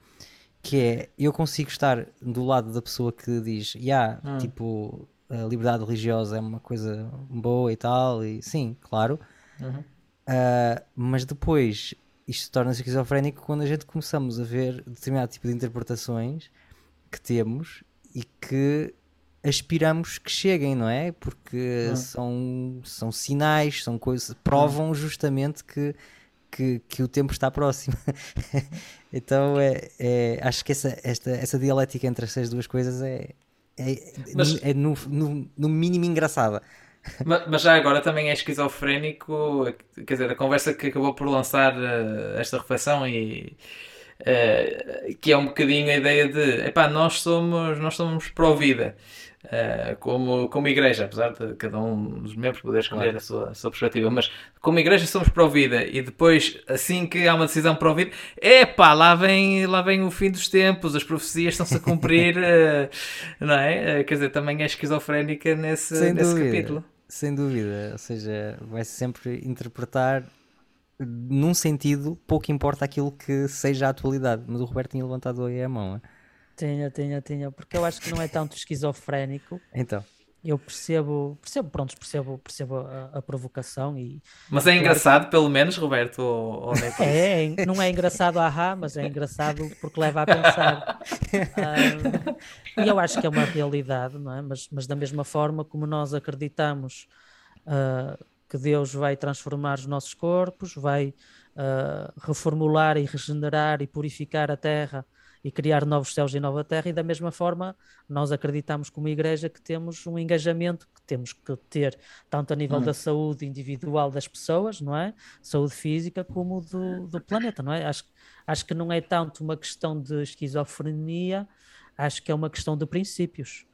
Que é, eu consigo estar do lado da pessoa que diz, yeah, hum. tipo, a liberdade religiosa é uma coisa boa e tal, e sim, claro. Uhum. Uh, mas depois isto torna-se esquizofrénico quando a gente começamos a ver determinado tipo de interpretações que temos e que aspiramos que cheguem, não é? Porque uhum. são, são sinais, são coisas, provam justamente que que, que o tempo está próximo. então é, é, acho que essa, esta, essa dialética entre essas duas coisas é, é, mas, é no, no, no, mínimo engraçada. Mas, mas, já agora também é esquizofrénico, quer dizer, a conversa que acabou por lançar uh, esta reflexão e uh, que é um bocadinho a ideia de epá, nós somos, nós somos pró-vida. Uh, como, como igreja, apesar de cada um dos membros poder escolher claro. a, sua, a sua perspectiva, mas como igreja somos pró-vida e depois, assim que há uma decisão pró-vida, epá, lá vem, lá vem o fim dos tempos, as profecias estão-se a cumprir, uh, não é? Uh, quer dizer, também é esquizofrénica nesse, nesse capítulo. Sem dúvida, ou seja, vai sempre interpretar num sentido, pouco importa aquilo que seja a atualidade. Mas o Roberto tinha levantado aí a mão. É? Tinha, tinha, tinha, porque eu acho que não é tanto esquizofrénico. Então. Eu percebo, percebo, pronto, percebo, percebo a, a provocação e. Mas é engraçado, claro, pelo menos, Roberto, ou, ou é, é, não é engraçado, ahá, mas é engraçado porque leva a pensar. um, e eu acho que é uma realidade, não é? Mas, mas da mesma forma como nós acreditamos uh, que Deus vai transformar os nossos corpos, vai uh, reformular e regenerar e purificar a terra e criar novos céus e nova terra, e da mesma forma nós acreditamos como igreja que temos um engajamento que temos que ter, tanto a nível hum. da saúde individual das pessoas, não é? Saúde física, como do, do planeta, não é? Acho, acho que não é tanto uma questão de esquizofrenia, acho que é uma questão de princípios.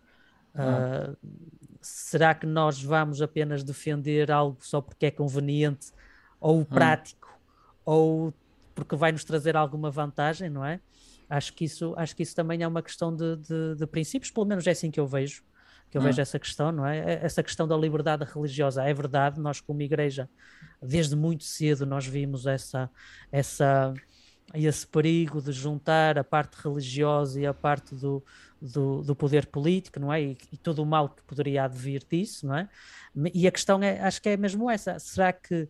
Uh, será que nós vamos apenas defender algo só porque é conveniente ou hum. prático ou porque vai nos trazer alguma vantagem, não é? Acho que isso, acho que isso também é uma questão de, de, de princípios, pelo menos é assim que eu vejo, que eu hum. vejo essa questão, não é? é? Essa questão da liberdade religiosa. É verdade, nós como igreja, desde muito cedo nós vimos essa, essa, esse perigo de juntar a parte religiosa e a parte do, do, do poder político, não é? E, e, todo o mal que poderia advir disso, não é? E a questão é, acho que é mesmo essa, será que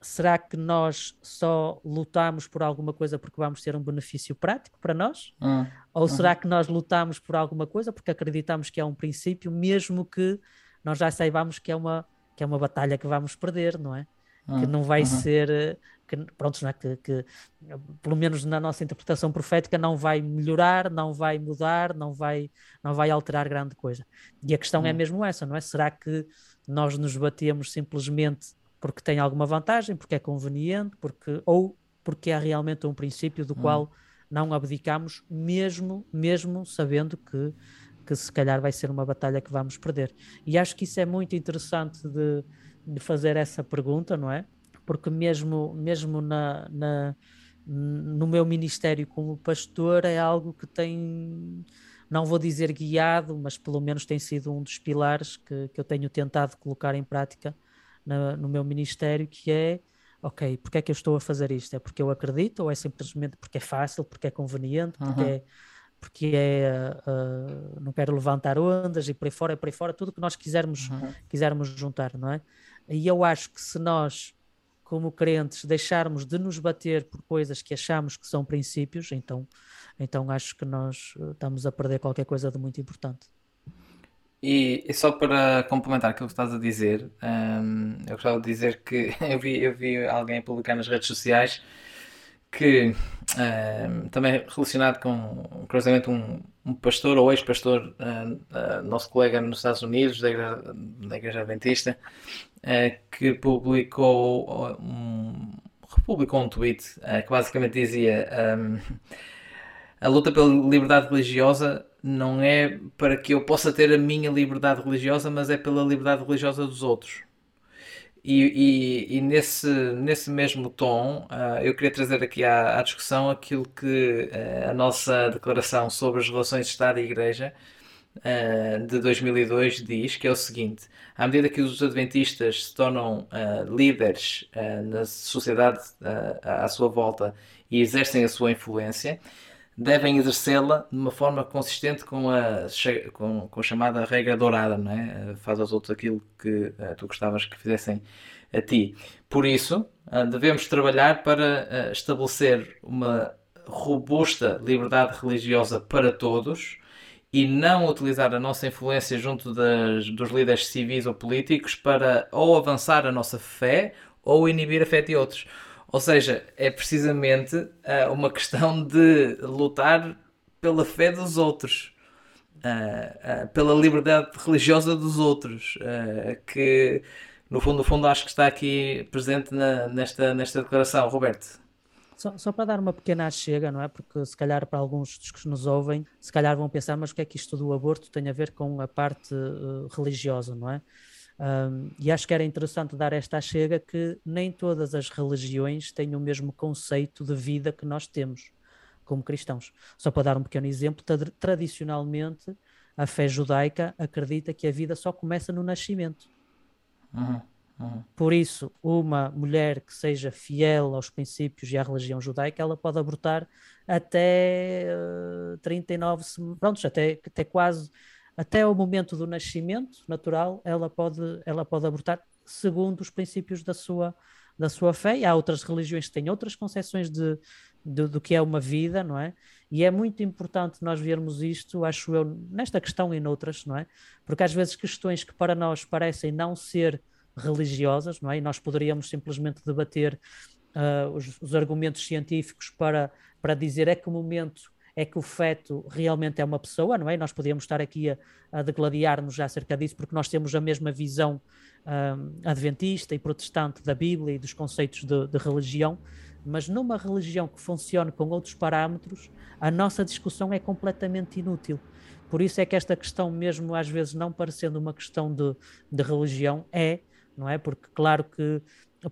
será que nós só lutamos por alguma coisa porque vamos ter um benefício prático para nós? Hum. Ou uhum. será que nós lutamos por alguma coisa porque acreditamos que é um princípio, mesmo que nós já saibamos que é uma, que é uma batalha que vamos perder, não é? Hum. Que não vai uhum. ser, que, pronto, não é? que, que, pelo menos na nossa interpretação profética, não vai melhorar, não vai mudar, não vai, não vai alterar grande coisa. E a questão é hum. mesmo essa, não é? Será que nós nos batemos simplesmente porque tem alguma vantagem, porque é conveniente, porque ou porque é realmente um princípio do hum. qual não abdicamos, mesmo, mesmo sabendo que, que se calhar vai ser uma batalha que vamos perder. E acho que isso é muito interessante de, de fazer essa pergunta, não é? Porque mesmo, mesmo na, na, no meu ministério como pastor é algo que tem, não vou dizer guiado, mas pelo menos tem sido um dos pilares que, que eu tenho tentado colocar em prática na, no meu ministério, que é ok, porque é que eu estou a fazer isto? É porque eu acredito ou é simplesmente porque é fácil, porque é conveniente, porque uhum. é, porque é uh, não quero levantar ondas e por aí fora, e por aí fora, tudo que nós quisermos, uhum. quisermos juntar, não é? E eu acho que se nós, como crentes, deixarmos de nos bater por coisas que achamos que são princípios, então, então acho que nós estamos a perder qualquer coisa de muito importante. E, e, só para complementar aquilo que estás a dizer, um, eu gostava de dizer que eu vi, eu vi alguém publicar nas redes sociais que um, também relacionado com, curiosamente, um, um pastor ou ex-pastor, uh, nosso colega nos Estados Unidos, da Igreja, da igreja Adventista, uh, que publicou um, publicou um tweet que basicamente dizia a luta pela liberdade religiosa não é para que eu possa ter a minha liberdade religiosa, mas é pela liberdade religiosa dos outros. E, e, e nesse, nesse mesmo tom, uh, eu queria trazer aqui à, à discussão aquilo que uh, a nossa declaração sobre as relações de Estado e Igreja uh, de 2002 diz, que é o seguinte: à medida que os adventistas se tornam líderes na sociedade à sua volta e exercem a sua influência, devem exercê-la de uma forma consistente com a, com, com a chamada regra dourada, não é? Eh, faz aos outros aquilo que uh, tu gostavas que fizessem a ti. Por isso, uh, devemos trabalhar para uh, estabelecer uma robusta liberdade religiosa para todos e não utilizar a nossa influência junto das, dos líderes civis ou políticos para ou avançar a nossa fé ou inibir a fé de outros. Ou seja, é precisamente uh, uma questão de lutar pela fé dos outros, uh, uh, pela liberdade religiosa dos outros, que no fundo, no fundo acho que está aqui presente na, nesta, nesta declaração, Roberto. Só, só, para dar uma pequena chega, não é? Porque se calhar para alguns dos que nos ouvem, se calhar vão pensar, mas o que é que isto do aborto tem a ver com a parte religiosa, não é? Um, e acho que era interessante dar esta chega que nem todas as religiões têm o mesmo conceito de vida que nós temos como cristãos. Só para dar um pequeno exemplo, tradicionalmente a fé judaica acredita que a vida só começa no nascimento. Uhum. Uhum. Por isso, uma mulher que seja fiel aos princípios e à religião judaica, ela pode abortar até uh, 39, pronto, até, até quase, até o momento do nascimento natural, ela pode, ela pode abortar segundo os princípios da sua, da sua fé. E há outras religiões que têm outras concepções de, de, do que é uma vida, não é? E é muito importante nós vermos isto, acho eu, nesta questão e noutras, não é? Porque às vezes questões que para nós parecem não ser religiosas, não é? E nós poderíamos simplesmente debater uh, os, os, argumentos científicos para, para dizer a que momento é que o feto realmente é uma pessoa, não é? Nós podíamos estar aqui a, a degladiar-nos acerca disso, porque nós temos a mesma visão um, adventista e protestante da Bíblia e dos conceitos de, de religião, mas numa religião que funcione com outros parâmetros, a nossa discussão é completamente inútil. Por isso é que esta questão, mesmo às vezes não parecendo uma questão de, de religião, é não é? Porque, claro que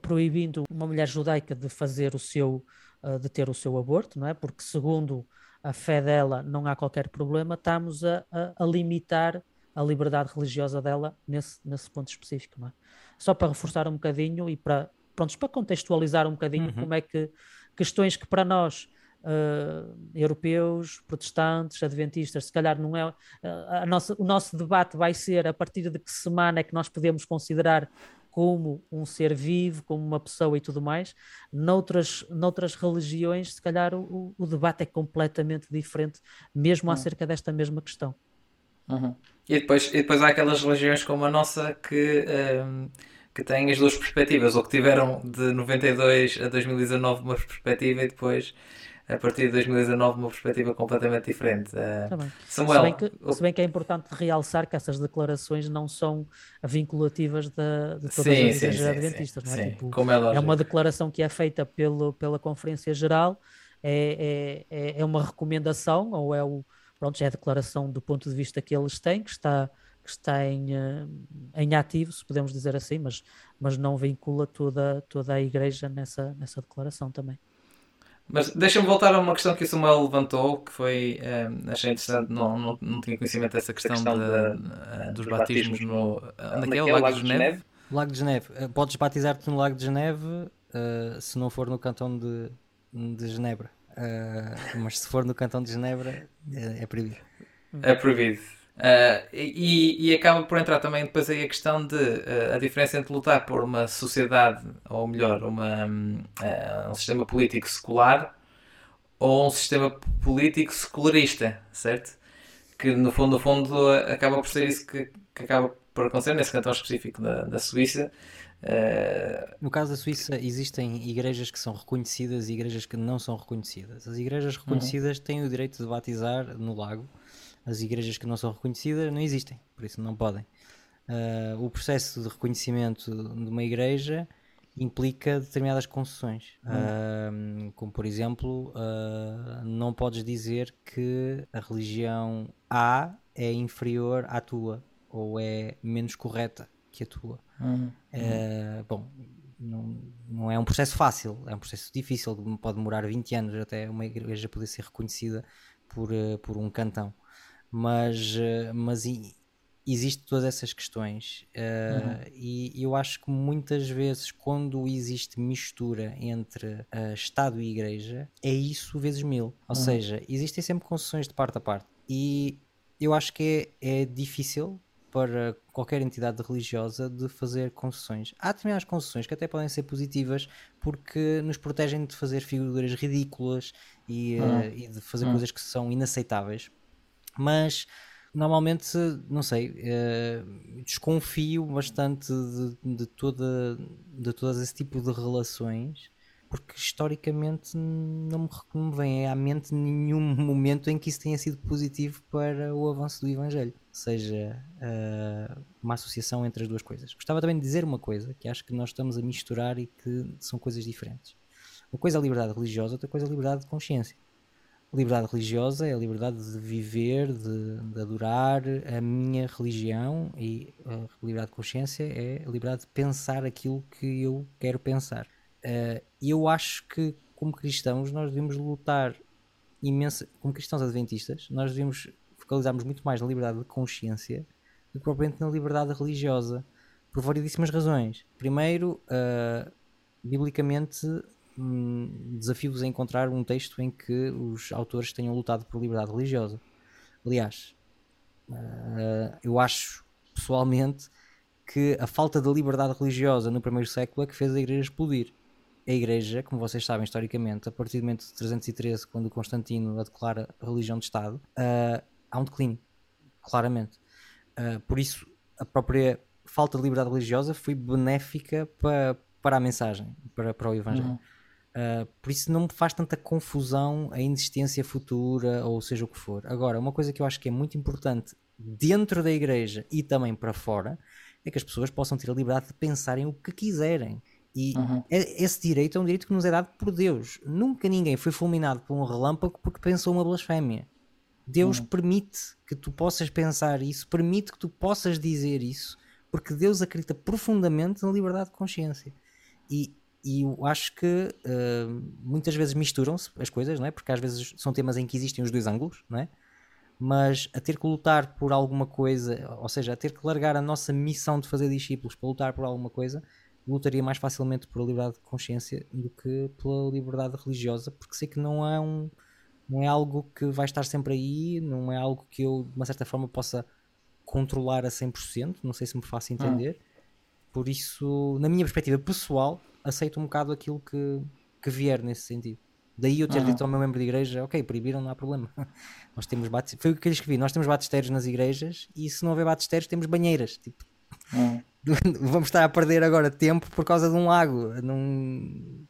proibindo uma mulher judaica de fazer o seu, uh, de ter o seu aborto, não é? Porque, segundo a fé dela, não há qualquer problema, estamos a, a, a limitar a liberdade religiosa dela nesse, nesse ponto específico, não é? Só para reforçar um bocadinho e para, pronto, para contextualizar um bocadinho uhum. como é que questões que para nós Uh, europeus, protestantes, adventistas, se calhar não é. Uh, nossa, o nosso debate vai ser a partir de que semana é que nós podemos considerar como um ser vivo, como uma pessoa e tudo mais. Noutras, noutras religiões, se calhar o, o debate é completamente diferente, mesmo uhum. acerca desta mesma questão. Uhum. E, depois, e depois há aquelas religiões como a nossa que. Um que têm as duas perspectivas, ou que tiveram de 92 a 2019 uma perspectiva e depois a partir de 2019 uma perspectiva completamente diferente. Uh, Samuel, se bem, que, se, bem que, é importante realçar que essas declarações não são vinculativas de, de todas sim, as igrejas adventistas, sim, não é? Sim, tipo, é, é, uma declaração que é feita pelo, pela Conferência Geral, é, é, é, é uma recomendação ou é o pronto, é a declaração do ponto de vista que eles têm, que está que está em, eh, em ativo, se podemos dizer assim, mas, mas não vincula toda, toda a igreja nessa, nessa declaração também. Mas deixa-me voltar a uma questão que o Samuel levantou, que foi, um, eh, achei interessante, não, não, não tinha conhecimento dessa questão, questão de, de, uh, dos batismos no, uh, naquele, Lago, Lago de Geneve. Lago de Geneve. Uh, podes batizar-te no Lago de Geneve se não for no cantão de, de Genebra. mas se for no cantão de Genebra, é proibido. É proibido. Uh, e, e, acaba por entrar também depois aí a questão de uh, a diferença entre lutar por uma sociedade, ou melhor, uma, uh, um sistema político secular ou um sistema político secularista, certo? Que no fundo, no fundo acaba por ser isso que, que acaba por acontecer nesse cantão específico da, da Suíça. No caso da Suíça, existem igrejas que são reconhecidas e igrejas que não são reconhecidas. As igrejas reconhecidas uhum. têm o direito de batizar no lago as igrejas que não são reconhecidas não existem, por isso não podem. Uh, o processo de reconhecimento de uma igreja implica determinadas concessões, uh, como por exemplo, uh, não podes dizer que a religião A é inferior à tua ou é menos correta que a tua. Uhum. bom, não, não é um processo fácil, é um processo difícil, pode demorar 20 anos até uma igreja poder ser reconhecida por, por um cantão mas, eh, mas existem todas essas questões uh, uhum. e eu acho que muitas vezes quando existe mistura entre uh, Estado e Igreja é isso vezes mil, ou uhum. seja, existem sempre concessões de parte a parte e eu acho que é, é difícil para qualquer entidade religiosa de fazer concessões. Há determinadas concessões que até podem ser positivas porque nos protegem de fazer figuras ridículas e, uhum. uh, e de fazer uhum. coisas que são inaceitáveis mas normalmente, não sei, uh, desconfio bastante de, de, toda, de todo esse tipo de relações, porque historicamente não me, não me vem à mente nenhum momento em que isso tenha sido positivo para o avanço do Evangelho, seja uh, uma associação entre as duas coisas. Gostava também de dizer uma coisa que acho que nós estamos a misturar e que são coisas diferentes. Uma coisa é a liberdade religiosa, outra coisa é a liberdade de consciência liberdade religiosa é a liberdade de viver, de, de, adorar a minha religião e a liberdade de consciência é a liberdade de pensar aquilo que eu quero pensar. Uh, eu acho que, como cristãos, nós devemos lutar imenso, como cristãos adventistas, nós devemos focalizarmos muito mais na liberdade de consciência do que propriamente na liberdade religiosa. por variedíssimas razões. Primeiro, uh, biblicamente, desafio-vos a encontrar um texto em que os autores tenham lutado por liberdade religiosa. Aliás, uh, eu acho pessoalmente que a falta de liberdade religiosa no primeiro século é que fez a igreja explodir. A igreja, como vocês sabem historicamente, a partir do momento de 313, quando Constantino a declara religião de Estado, uh, há um declínio, claramente. Uh, por isso, a própria falta de liberdade religiosa foi benéfica para, para a mensagem, para, para o Evangelho. Uhum. Uh, por isso não me faz tanta confusão a inexistência futura ou seja o que for. Agora, uma coisa que eu acho que é muito importante dentro da igreja e também para fora é que as pessoas possam ter a liberdade de pensarem o que quiserem. E uhum. É, esse direito é um direito que nos é dado por Deus. Nunca ninguém foi fulminado por um relâmpago porque pensou uma blasfémia. Deus uhum. permite que tu possas pensar isso, permite que tu possas dizer isso, porque Deus acredita profundamente na liberdade de consciência. E, e eu acho que uh, muitas vezes misturam-se as coisas, não é? porque às vezes são temas em que existem os dois ângulos, não é? mas a ter que lutar por alguma coisa, ou seja, a ter que largar a nossa missão de fazer discípulos para lutar por alguma coisa, lutaria mais facilmente por a liberdade de consciência do que pela liberdade religiosa, porque sei que não é um não é algo que vai estar sempre aí, não é algo que eu de uma certa forma possa controlar a 100%, não sei se me faço entender. Hum. Por isso, na minha perspectiva pessoal, aceito um bocado aquilo que, que vier nesse sentido. Daí eu ter uhum. dito ao meu membro de igreja, ok, proibiram, não há problema. nós temos bates... Foi o que eu escrevi, nós temos batistérios nas igrejas e se não houver batistérios temos banheiras. Tipo, uhum. vamos estar a perder agora tempo por causa de um lago. Não,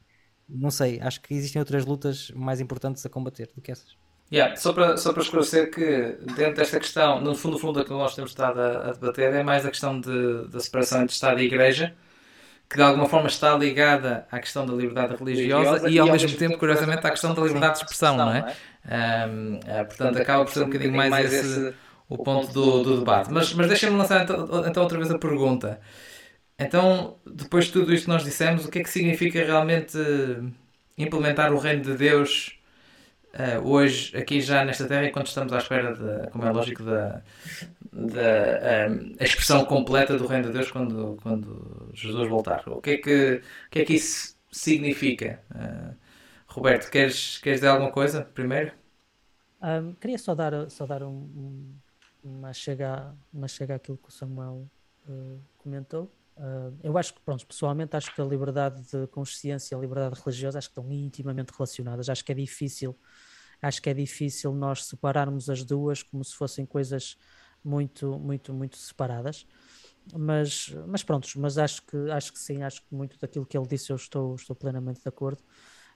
não sei, acho que existem outras lutas mais importantes a combater do que essas. Yeah, só, para, só para esclarecer que dentro desta questão, no fundo, fundo, a que nós temos estado a, a debater é mais a questão de, da separação entre Estado e Igreja que de alguma forma está ligada à questão da liberdade religiosa e ao mesmo tempo, curiosamente, à questão da liberdade de expressão, não é? Um, é portanto, acaba por ser um bocadinho mais esse o ponto do, do debate. Mas, mas deixa-me lançar então, então outra vez a pergunta. Então, depois de tudo isto que nós dissemos, o que é que significa realmente implementar o reino de Deus uh, hoje, aqui já nesta terra, enquanto estamos à espera, de, como é lógico, da, da um, a expressão completa do reino de Deus quando, quando Jesus voltar. O que é que, o que, é que isso significa? Uh, Roberto, queres, queres dizer alguma coisa primeiro? Um, queria só dar, só dar um, um, uma, chega, uma àquilo que o Samuel uh, comentou. Uh, eu acho que, pronto, pessoalmente, acho que a liberdade de consciência e a liberdade religiosa acho que estão intimamente relacionadas. Acho que é difícil, acho que é difícil nós separarmos as duas como se fossem coisas muito, muito, muito separadas. Mas, mas pronto, mas acho que, acho que sim, acho que muito daquilo que ele disse eu estou, estou plenamente de acordo.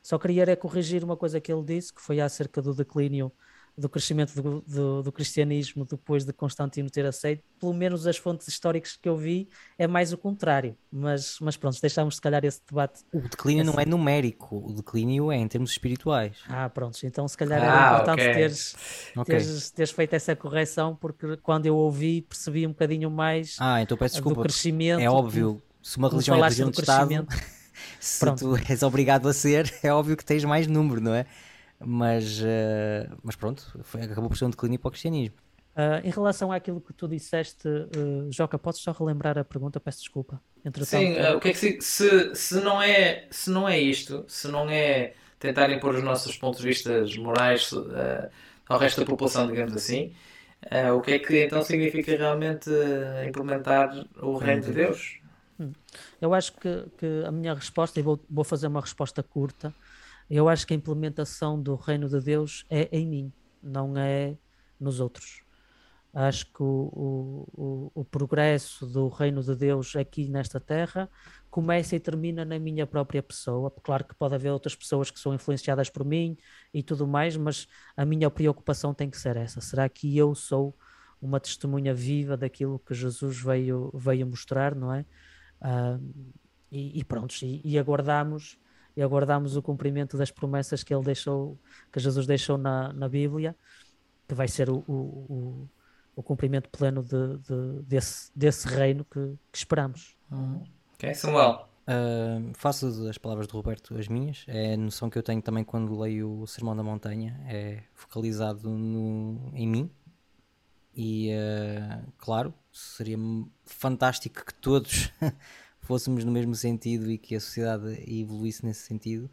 Só queria é corrigir uma coisa que ele disse, que foi acerca do declínio do crescimento do, do, do, cristianismo depois de Constantino ter aceito, pelo menos as fontes históricas que eu vi, é mais o contrário. Mas, mas pronto, deixamos se calhar esse debate. O declínio assim. não é numérico, o declínio é em termos espirituais. Ah, pronto, então se calhar era ah, importante okay. teres, okay. Teres, teres, feito essa correção, porque quando eu ouvi percebi um bocadinho mais ah, então peço desculpa, do crescimento. É óbvio, se uma religião é religião de Estado, se Pronto. tu és obrigado a ser, é óbvio que tens mais número, não é? Mas, uh, mas pronto, foi, acabou por ser um declínio para o cristianismo. Uh, em relação àquilo que tu disseste, uh, Joca, podes só relembrar a pergunta? Peço desculpa. Entretanto, Sim, uh, o que é que se, se, se, não é, se não é isto, se não é tentar impor os nossos pontos de vista morais ao resto da população, digamos assim, o que é que então significa realmente implementar o reino de Deus? Hum. Eu acho que, que a minha resposta, e vou, vou fazer uma resposta curta, eu acho que a implementação do reino de Deus é em mim, não é nos outros. Acho que o, o, o, progresso do reino de Deus aqui nesta terra começa e termina na minha própria pessoa. Claro que pode haver outras pessoas que são influenciadas por mim e tudo mais, mas a minha preocupação tem que ser essa. Será que eu sou uma testemunha viva daquilo que Jesus veio, veio mostrar, não é? Uh, e, e pronto, e, e aguardamos e aguardamos o cumprimento das promessas que ele deixou, que Jesus deixou na, na Bíblia, que vai ser o, o, o cumprimento pleno de, de, desse, desse reino que, que esperamos. Uhum. Ok, Samuel. Uh, faço as palavras do Roberto as minhas. É a noção que eu tenho também quando leio o Sermão da Montanha. É focalizado no, em mim E uh, claro, seria fantástico que todos fôssemos no mesmo sentido e que a sociedade evoluísse nesse sentido.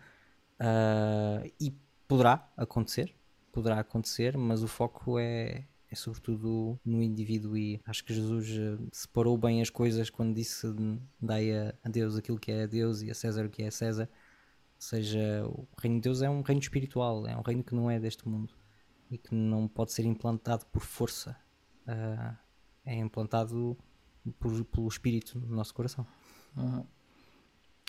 Uh, e poderá acontecer, poderá acontecer, mas o foco é, é sobretudo no indivíduo e acho que Jesus eh, separou bem as coisas quando disse dai a Deus aquilo que é a Deus e a César o que é a César. Ou seja, o reino de Deus é um reino espiritual, é um reino que não é deste mundo e que não pode ser implantado por força. Uh, é implantado por, pelo Espírito no nosso coração.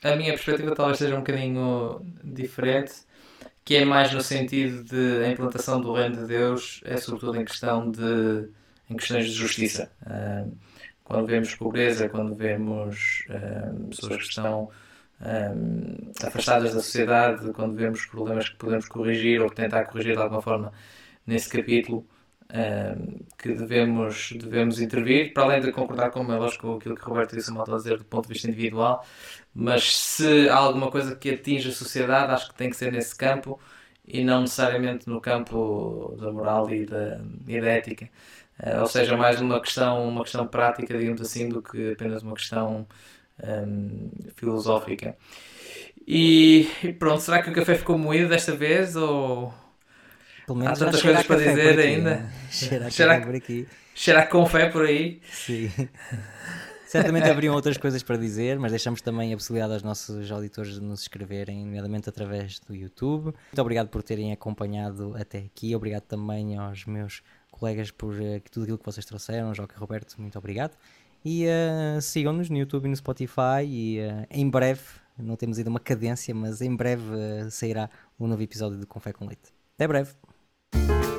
A minha perspectiva talvez seja um bocadinho diferente, que é mais no sentido de a implantação do reino de Deus é sobretudo em questão de em questões de justiça. Quando vemos pobreza, quando vemos pessoas que estão afastadas da sociedade, quando vemos problemas que podemos corrigir ou tentar corrigir de alguma forma nesse capítulo, que devemos, devemos intervir, para além de concordar com aquilo que o Roberto disse, mal a dizer do ponto de vista individual, mas se há alguma coisa que atinge a sociedade, acho que tem que ser nesse campo e não necessariamente no campo da moral e da, e da ética. Uh, ou seja, mais uma questão, uma questão prática, digamos assim, do que apenas uma questão um, filosófica. E, e, pronto, será que o café ficou moído desta vez? Ou pelo menos Há tantas coisas para dizer aqui, ainda. Né? Cheira, cheira, por aqui. Cheira com fé por aí. Sim. Certamente haveriam outras coisas para dizer, mas deixamos também a possibilidade aos nossos auditores de nos escreverem, nomeadamente através do YouTube. Muito obrigado por terem acompanhado até aqui. Obrigado também aos meus colegas por uh, tudo aquilo que vocês trouxeram. Joca e Roberto, muito obrigado. E uh, sigam-nos no YouTube e no Spotify. E uh, em breve, não temos ainda uma cadência, mas em breve sairá um novo episódio de Confé com Leite. Até breve. thank you